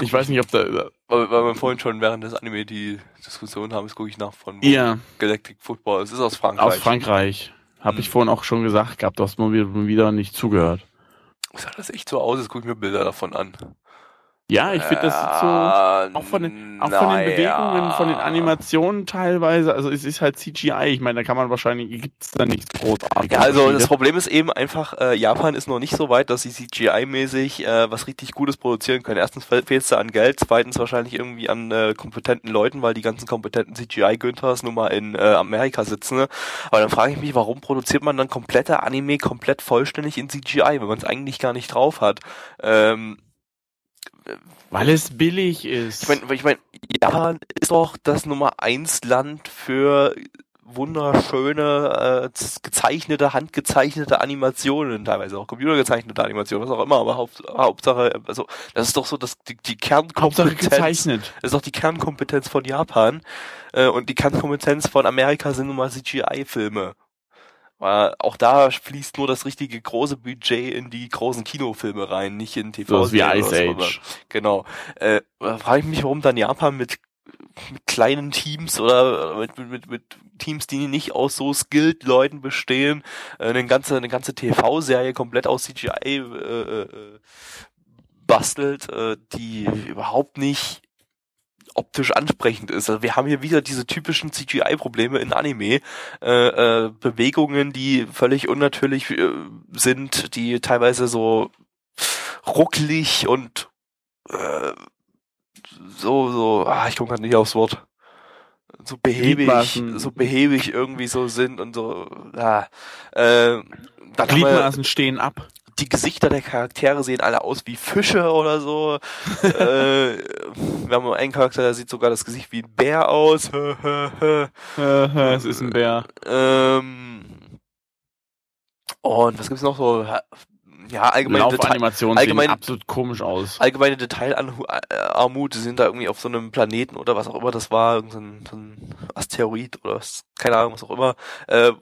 Ich weiß nicht, ob da. weil, weil wir vorhin schon während des Anime die Diskussion haben, jetzt gucke ich nach von Ja, Galactic Football. Es ist aus Frankreich. aus Frankreich. Habe ich Hm. vorhin auch schon gesagt gehabt, du hast mal wieder, wieder nicht zugehört. Sah das echt so aus? Jetzt gucke ich mir Bilder davon an. Ja, ich finde, das so. Äh, Auch von den, auch von den Bewegungen, von den Animationen teilweise. Also es ist halt CGI. Ich meine, da kann man wahrscheinlich, gibt's da nichts großartiges. Ja, also das Problem ist eben einfach, äh, Japan ist noch nicht so weit, dass sie CGI-mäßig äh, was richtig Gutes produzieren können. Erstens fehlt es da an Geld, zweitens wahrscheinlich irgendwie an äh, kompetenten Leuten, weil die ganzen kompetenten CGI-Günthers nun mal in äh, Amerika sitzen. Ne? Aber dann frage ich mich, warum produziert man dann komplette Anime komplett vollständig in CGI, wenn man es eigentlich gar nicht drauf hat? Ähm, Weil es billig ist. ich meine, ich mein, Japan ist doch das Nummer eins Land für wunderschöne, äh, gezeichnete, handgezeichnete Animationen, teilweise auch computergezeichnete Animationen, was auch immer, aber Haupt, Hauptsache, also das ist doch so das, die, die Hauptsache Kernkompetenz. ist doch die Kernkompetenz von Japan. Äh, und die Kernkompetenz von Amerika sind nun mal CGI-Filme. Weil auch da fließt nur das richtige große Budget in die großen Kinofilme rein, nicht in TV. So wie Ice Age. Genau. Äh, da frage ich mich, warum dann Japan mit, mit kleinen Teams oder mit, mit, mit, mit Teams, die nicht aus so skilled Leuten bestehen, äh, eine ganze, eine ganze TV-Serie komplett aus CGI äh, äh, bastelt, äh, die überhaupt nicht optisch ansprechend ist. Also wir haben hier wieder diese typischen CGI-Probleme in Anime. Äh, äh, Bewegungen, die völlig unnatürlich äh, sind, die teilweise so rucklig und äh, so, so, ah, ich komme gerade nicht aufs Wort. So behäbig, so behäbig irgendwie so sind und so, ja. Äh, Gliedmaßen stehen ab. Die Gesichter der Charaktere sehen alle aus wie Fische oder so. äh, wir haben einen Charakter, der sieht sogar das Gesicht wie ein Bär aus. es ist ein Bär. ähm, und was gibt's noch so? Ja, allgemeine, Laufanimationen allgemein- sehen absolut komisch aus. allgemeine Detailarmut, die sind da irgendwie auf so einem Planeten oder was auch immer das war, irgendein so ein Asteroid oder was, keine Ahnung, was auch immer, äh,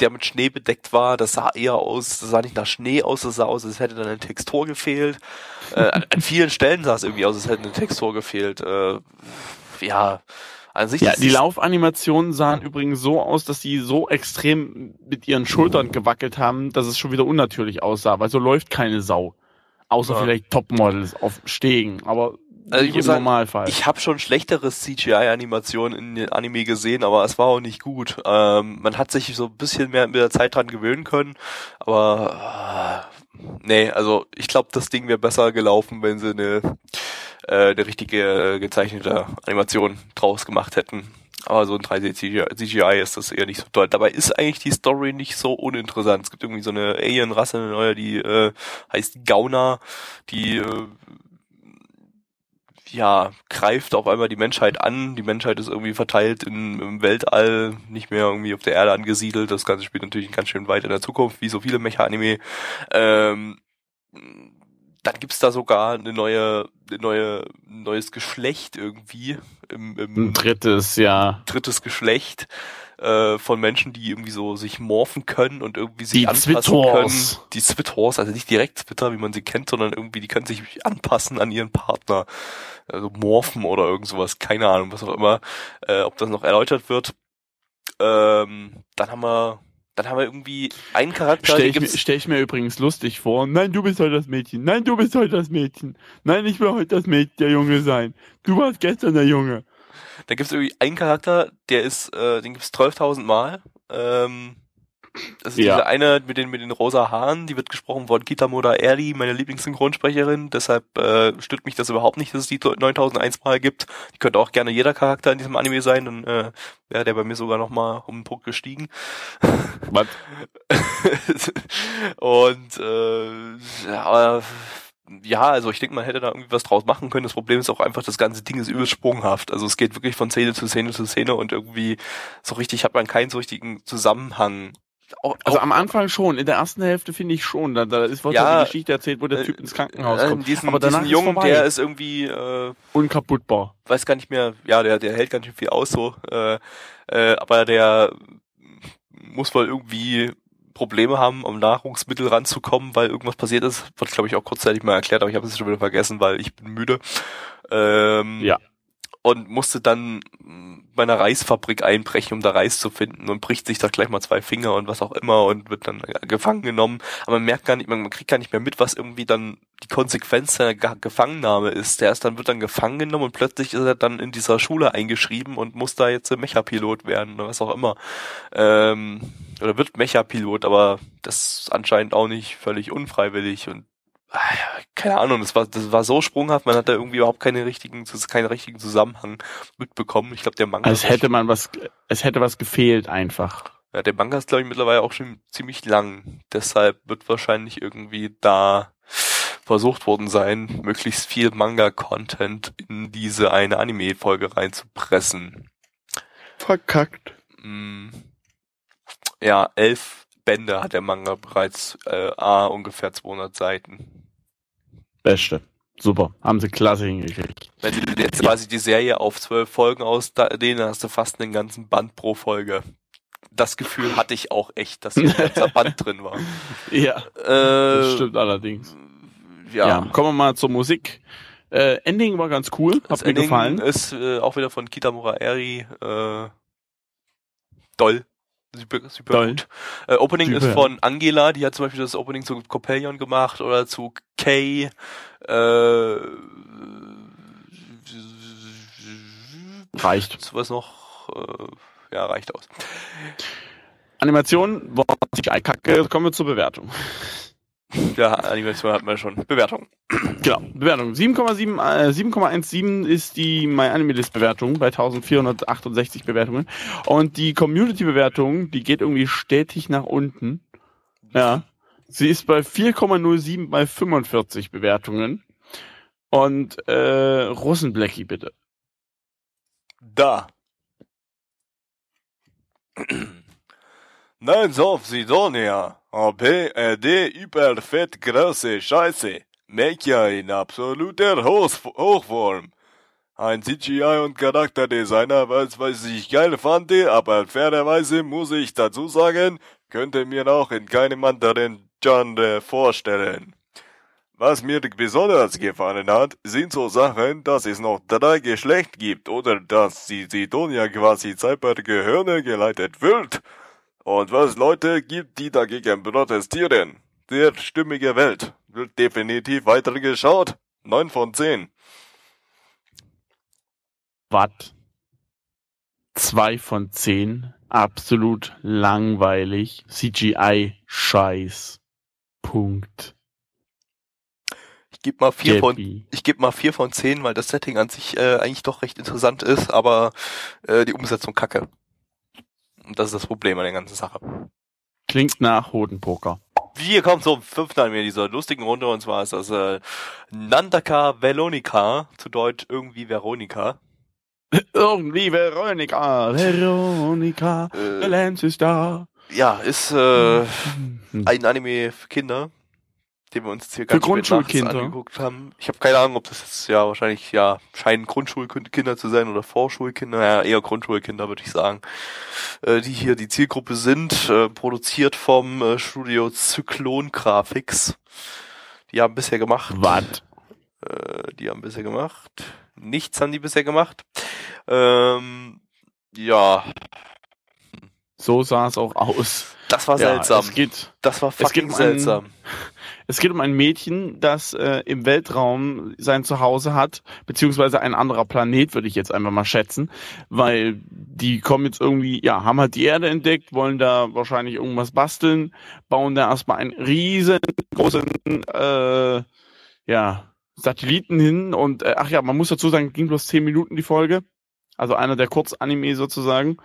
der mit Schnee bedeckt war, das sah eher aus, das sah nicht nach Schnee aus, das sah aus, als hätte dann eine Textur gefehlt. Äh, an, an vielen Stellen sah es irgendwie aus, als hätte eine Textur gefehlt. Äh, ja, an sich Ja, die Laufanimationen sahen übrigens so aus, dass sie so extrem mit ihren Schultern gewackelt haben, dass es schon wieder unnatürlich aussah, weil so läuft keine Sau. Außer Ja. vielleicht Topmodels auf Stegen, aber Also im sagen, Normalfall. Ich habe schon schlechtere CGI-Animationen in den Anime gesehen, aber es war auch nicht gut. Ähm, man hat sich so ein bisschen mehr mit der Zeit dran gewöhnen können, aber äh, nee, also ich glaube, das Ding wäre besser gelaufen, wenn sie eine, äh, eine richtige äh, gezeichnete Animation draus gemacht hätten. Aber so ein 3D-CGI ist das eher nicht so toll. Dabei ist eigentlich die Story nicht so uninteressant. Es gibt irgendwie so eine Alien-Rasse, eine neue, die äh, heißt Gauna, die äh, ja, greift auf einmal die Menschheit an. Die Menschheit ist irgendwie verteilt in, im Weltall, nicht mehr irgendwie auf der Erde angesiedelt. Das Ganze spielt natürlich ganz schön weit in der Zukunft, wie so viele Mecha-Anime. Ähm, dann gibt's da sogar eine neue, eine neue, ein neues Geschlecht irgendwie im, im Ein drittes, ja. drittes Geschlecht äh, von Menschen, die irgendwie so sich morphen können und irgendwie sich Die anpassen Zwittors. können. Die Zwittors, also nicht direkt Zwitter, wie man sie kennt, sondern irgendwie, die können sich anpassen an ihren Partner. Also morphen oder irgend sowas, keine Ahnung, was auch immer. Äh, ob das noch erläutert wird. Ähm, dann haben wir dann haben wir irgendwie einen Charakter, Stell ich, mir, stell ich mir übrigens lustig vor. Nein, du bist heute das Mädchen. Nein, du bist heute das Mädchen. Nein, ich will heute das Mädchen, der Junge sein. Du warst gestern der Junge. Da gibt's irgendwie einen Charakter, der ist, äh, den gibt's 12.000 Mal. Ähm, das ist Ja. diese eine mit den, mit den rosa Haaren, die wird gesprochen von Kitamoda Eri, meine Lieblingssynchronsprecherin. Deshalb äh, stört mich das überhaupt nicht, dass es die 9001 Mal gibt. Die könnte auch gerne jeder Charakter in diesem Anime sein, dann äh, wäre der bei mir sogar noch mal um einen Punkt gestiegen. Was? Und äh, ja, ja, also ich denke, man hätte da irgendwie was draus machen können. Das Problem ist auch einfach, das ganze Ding ist übelst sprunghaft. Also es geht wirklich von Szene zu Szene zu Szene und irgendwie so richtig hat man keinen so richtigen Zusammenhang. Auch, Also auch- am Anfang schon, in der ersten Hälfte finde ich schon. Da, da ist wird Ja, die Geschichte erzählt, wo der Typ ins Krankenhaus äh, kommt. diesen, Aber danach diesen Jungen, vorbei. der ist irgendwie, äh, unkaputtbar. weiß gar nicht mehr, ja, der, der hält ganz schön viel aus so, äh, äh, aber der muss wohl irgendwie Probleme haben, um Nahrungsmittel ranzukommen, weil irgendwas passiert ist. Wird, glaube ich, auch kurzzeitig mal erklärt, aber ich habe es schon wieder vergessen, weil ich bin müde. Ähm, Ja. Und musste dann bei einer Reisfabrik einbrechen, um da Reis zu finden und bricht sich da gleich mal zwei Finger und was auch immer und wird dann gefangen genommen. Aber man merkt gar nicht, man, kriegt gar nicht mehr mit, was irgendwie dann die Konsequenz seiner Ge- Gefangennahme ist. Der ist dann, wird dann gefangen genommen und plötzlich ist er dann in dieser Schule eingeschrieben und muss da jetzt Mecha-Pilot werden oder was auch immer. Ähm, oder wird Mecha-Pilot, aber das anscheinend auch nicht völlig unfreiwillig und keine Ahnung, das war, das war so sprunghaft, man hat da irgendwie überhaupt keine richtigen, keinen richtigen Zusammenhang mitbekommen. Ich glaube, der Manga Als ist hätte man was, es hätte was gefehlt einfach. ja, der Manga ist, glaube ich, mittlerweile auch schon ziemlich lang. Deshalb wird wahrscheinlich irgendwie da versucht worden sein, möglichst viel Manga-Content in diese eine Anime-Folge reinzupressen. Verkackt. Mm. Ja, elf Bände hat der Manga bereits, äh, A, ungefähr 200 Seiten. Beste. Super. Haben sie klasse hingekriegt. Wenn du jetzt quasi die Serie auf zwölf Folgen ausdehnen, hast du fast einen ganzen Band pro Folge. Das Gefühl hatte ich auch echt, dass hier ein ganzer Band drin war. Ja, Äh, das stimmt allerdings. Ja, Ja. kommen wir mal zur Musik. Äh, Ending war ganz cool, Das hat mir Ending gefallen. ist äh, auch wieder von Kitamura Eri. Äh, doll. Super, super gut. Äh, Opening Super. ist von Angela, die hat zum Beispiel das Opening zu Copelion gemacht oder zu Kay. Äh, Reicht. was noch? Äh, ja, reicht aus. Animation CGI kacke. Kommen wir zur Bewertung. Ja, Animation hat man schon. Bewertung. Genau, Bewertung. 7,7, äh, 7,17 ist die MyAnimeList-Bewertung bei 1468 Bewertungen. Und die Community-Bewertung, die geht irgendwie stetig nach unten. Ja. Sie ist bei 4,07 bei 45 Bewertungen. Und äh, Russenblecki bitte. Da. Nein, auf Sidonia. OP, RD, überfett große Scheiße. Mecha in absoluter Hoch Hochform. Ein CGI und Charakterdesigner, was, was ich geil fand, aber fairerweise muss ich dazu sagen, könnte mir auch in keinem anderen Genre vorstellen. Was mir besonders gefallen hat, sind so Sachen, dass es noch drei Geschlecht gibt oder dass die Sidonia quasi Cyber Gehirne geleitet wird. Und was Leute gibt, die dagegen protestieren. Sehr stimmige Welt. Wird definitiv weitergeschaut. Neun von zehn. Watt. Zwei von zehn. Absolut langweilig. CGI-Scheiß. Punkt. Ich gebe mal vier von Gabby. ich gebe mal vier von zehn, weil das Setting an sich äh, eigentlich doch recht interessant ist, aber äh, die Umsetzung kacke. Und das ist das Problem an der ganzen Sache. Klingt nach Hodenpoker. Wir kommen zum fünften Anime dieser lustigen Runde und zwar ist das äh, Nandaka Veronica, zu Deutsch irgendwie Veronika. Irgendwie Veronika. Veronika. Äh, The Lens ist da. ja, ist äh, Hm. ein Anime für Kinder, den wir uns jetzt hier Für ganz Grundschulkinder. angeguckt haben. Ich habe keine Ahnung, ob das jetzt ja wahrscheinlich ja scheinen Grundschulkinder zu sein oder Vorschulkinder, ja eher Grundschulkinder würde ich sagen, äh, die hier die Zielgruppe sind, äh, produziert vom äh, Studio Zyklon Graphics. Die haben bisher gemacht. Was? Äh, die haben bisher gemacht. Nichts haben die bisher gemacht. Ähm, ja, So sah es auch aus. das war Ja, seltsam. es geht, das war es geht fucking um seltsam. Es geht um ein Mädchen, das äh, im Weltraum sein Zuhause hat, beziehungsweise ein anderer Planet, würde ich jetzt einfach mal schätzen, weil die kommen jetzt irgendwie, ja, haben halt die Erde entdeckt, wollen da wahrscheinlich irgendwas basteln, bauen da erstmal einen riesengroßen, äh, ja, Satelliten hin und, äh, ach ja, man muss dazu sagen, ging bloß zehn Minuten die Folge, also einer der Kurzanime sozusagen.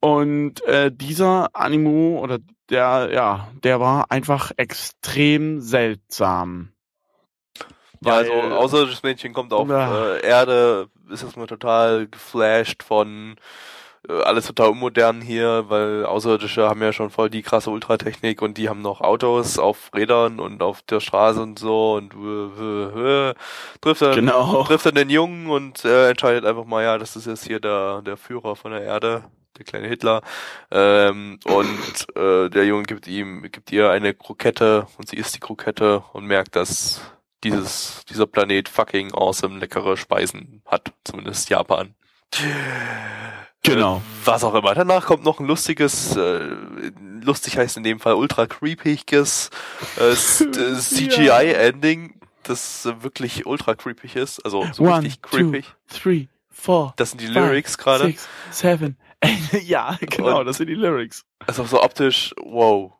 Und äh, dieser Animo oder der, ja, der war einfach extrem seltsam. Ja, also außerirdisches Mädchen kommt auf Ja. äh, Erde, ist erstmal total geflasht von äh, alles total unmodern hier, weil Außerirdische haben ja schon voll die krasse Ultratechnik und die haben noch Autos auf Rädern und auf der Straße und so und äh, äh, äh, trifft dann Genau. trifft dann den Jungen und äh, entscheidet einfach mal, ja, das ist jetzt hier der der Führer von der Erde, der kleine Hitler. Ähm, und äh, der Junge gibt ihm gibt ihr eine Krokette und sie isst die Krokette und merkt, dass dieses dieser Planet fucking awesome leckere Speisen hat, zumindest Japan. Genau. Äh, was auch immer. Danach kommt noch ein lustiges, äh, lustig heißt in dem Fall ultra creepiges äh, äh, CGI-Ending, das äh, wirklich ultra creepig ist. Also so One, richtig two, creepy. three, four, Das sind die five, Lyrics gerade. six, seven. ja, genau, Und- das sind die Lyrics. Also so optisch, wow.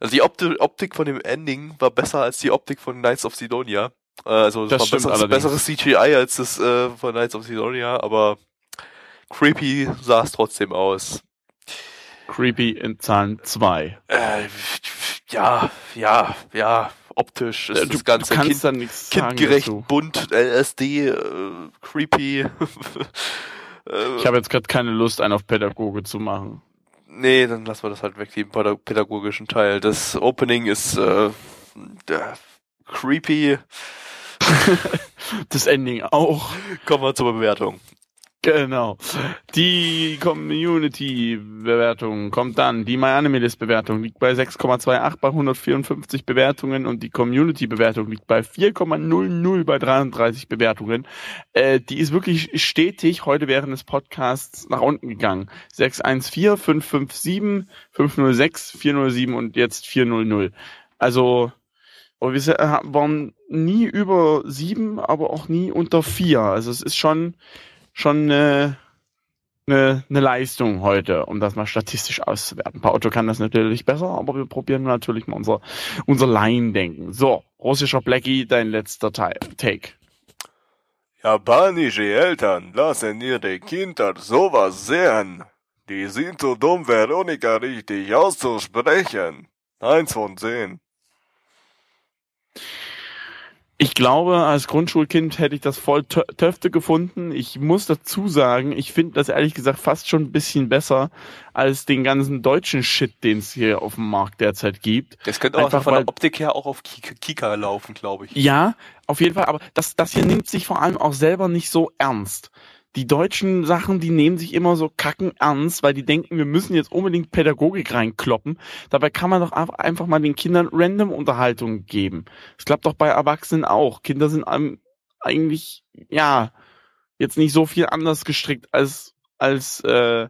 Also die Opti Optik von dem Ending war besser als die Optik von Knights of Sidonia. Äh, also Das das, war besseres, besseres CGI als das äh, von Knights of Sidonia, aber creepy sah es trotzdem aus. Creepy in Zahlen 2. Äh, ja, ja, ja, optisch ist Äh, Du, das Ganze kind, kindgerecht, dazu. bunt, LSD, äh, creepy. äh, Ich habe jetzt gerade keine Lust, einen auf Pädagoge zu machen. nee, dann lassen wir das halt weg, den päda- pädagogischen Teil. Das Opening ist äh, creepy. Das Ending auch. Kommen wir zur Bewertung. Genau. Die Community-Bewertung kommt dann. Die MyAnimeList-Bewertung liegt bei 6,28 bei 154 Bewertungen und die Community-Bewertung liegt bei 4,00 bei 33 Bewertungen. Äh, die ist wirklich stetig heute während des Podcasts nach unten gegangen. 614, 557, 506, 407 und jetzt 400. Also aber wir äh, waren nie über sieben, aber auch nie unter vier. Also es ist schon schon eine, eine, eine Leistung heute, um das mal statistisch auszuwerten. Paoto kann das natürlich besser, aber wir probieren natürlich mal unser, unser Laiendenken. So, russischer Blackie, dein letzter Teil. Take. Japanische Eltern lassen ihre Kinder sowas sehen. Die sind so dumm, Veronika richtig auszusprechen. Eins von zehn. Ich glaube, als Grundschulkind hätte ich das voll tö- Töfte gefunden. Ich muss dazu sagen, ich finde das ehrlich gesagt fast schon ein bisschen besser als den ganzen deutschen Shit, den es hier auf dem Markt derzeit gibt. Das könnte auch Einfach von weil- der Optik her auch auf Kika, Kika laufen, glaube ich. Ja, auf jeden Fall, aber das, das hier nimmt sich vor allem auch selber nicht so ernst. Die deutschen Sachen, die nehmen sich immer so kacken ernst, weil die denken, wir müssen jetzt unbedingt Pädagogik reinkloppen. Dabei kann man doch einfach- mal den Kindern random Unterhaltung geben. Das klappt doch bei Erwachsenen auch. Kinder sind eigentlich, ja, jetzt nicht so viel anders gestrickt als, als, äh,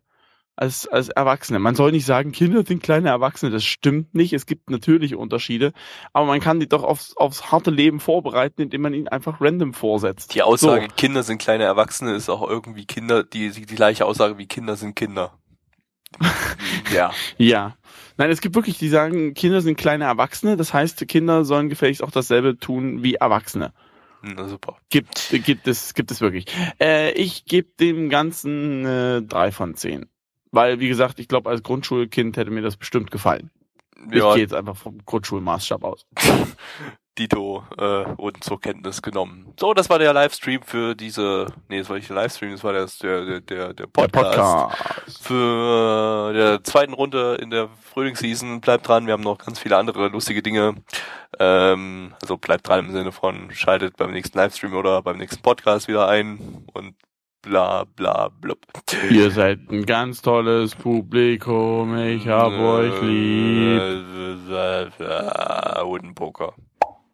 als, als Erwachsene. Man soll nicht sagen, Kinder sind kleine Erwachsene. Das stimmt nicht. Es gibt natürlich Unterschiede. Aber man kann die doch aufs, aufs harte Leben vorbereiten, indem man ihnen einfach random vorsetzt. Die Aussage, Kinder sind kleine Erwachsene, ist auch irgendwie Kinder, die, die, die gleiche Aussage wie Kinder sind Kinder. ja. Ja. Nein, es gibt wirklich, die sagen, Kinder sind kleine Erwachsene. Das heißt, Kinder sollen gefälligst auch dasselbe tun wie Erwachsene. Na super. Gibt, gibt es, gibt es wirklich. Äh, ich gebe dem Ganzen äh, drei von zehn. Weil, wie gesagt, ich glaube, als Grundschulkind hätte mir das bestimmt gefallen. Ich Ja, gehe jetzt einfach vom Grundschulmaßstab aus. Dito äh, wurden zur Kenntnis genommen. So, das war der Livestream für diese. Nee, das war nicht der Livestream, das war der, der, der, der Der Podcast. Podcast. Für äh, der zweiten Runde in der Frühlingsseason. Bleibt dran, wir haben noch ganz viele andere lustige Dinge. Ähm, also bleibt dran im Sinne von schaltet beim nächsten Livestream oder beim nächsten Podcast wieder ein und bla bla blub. Ihr seid ein ganz tolles Publikum. Ich hab euch lieb. Äh, äh, äh, Hodenpoker.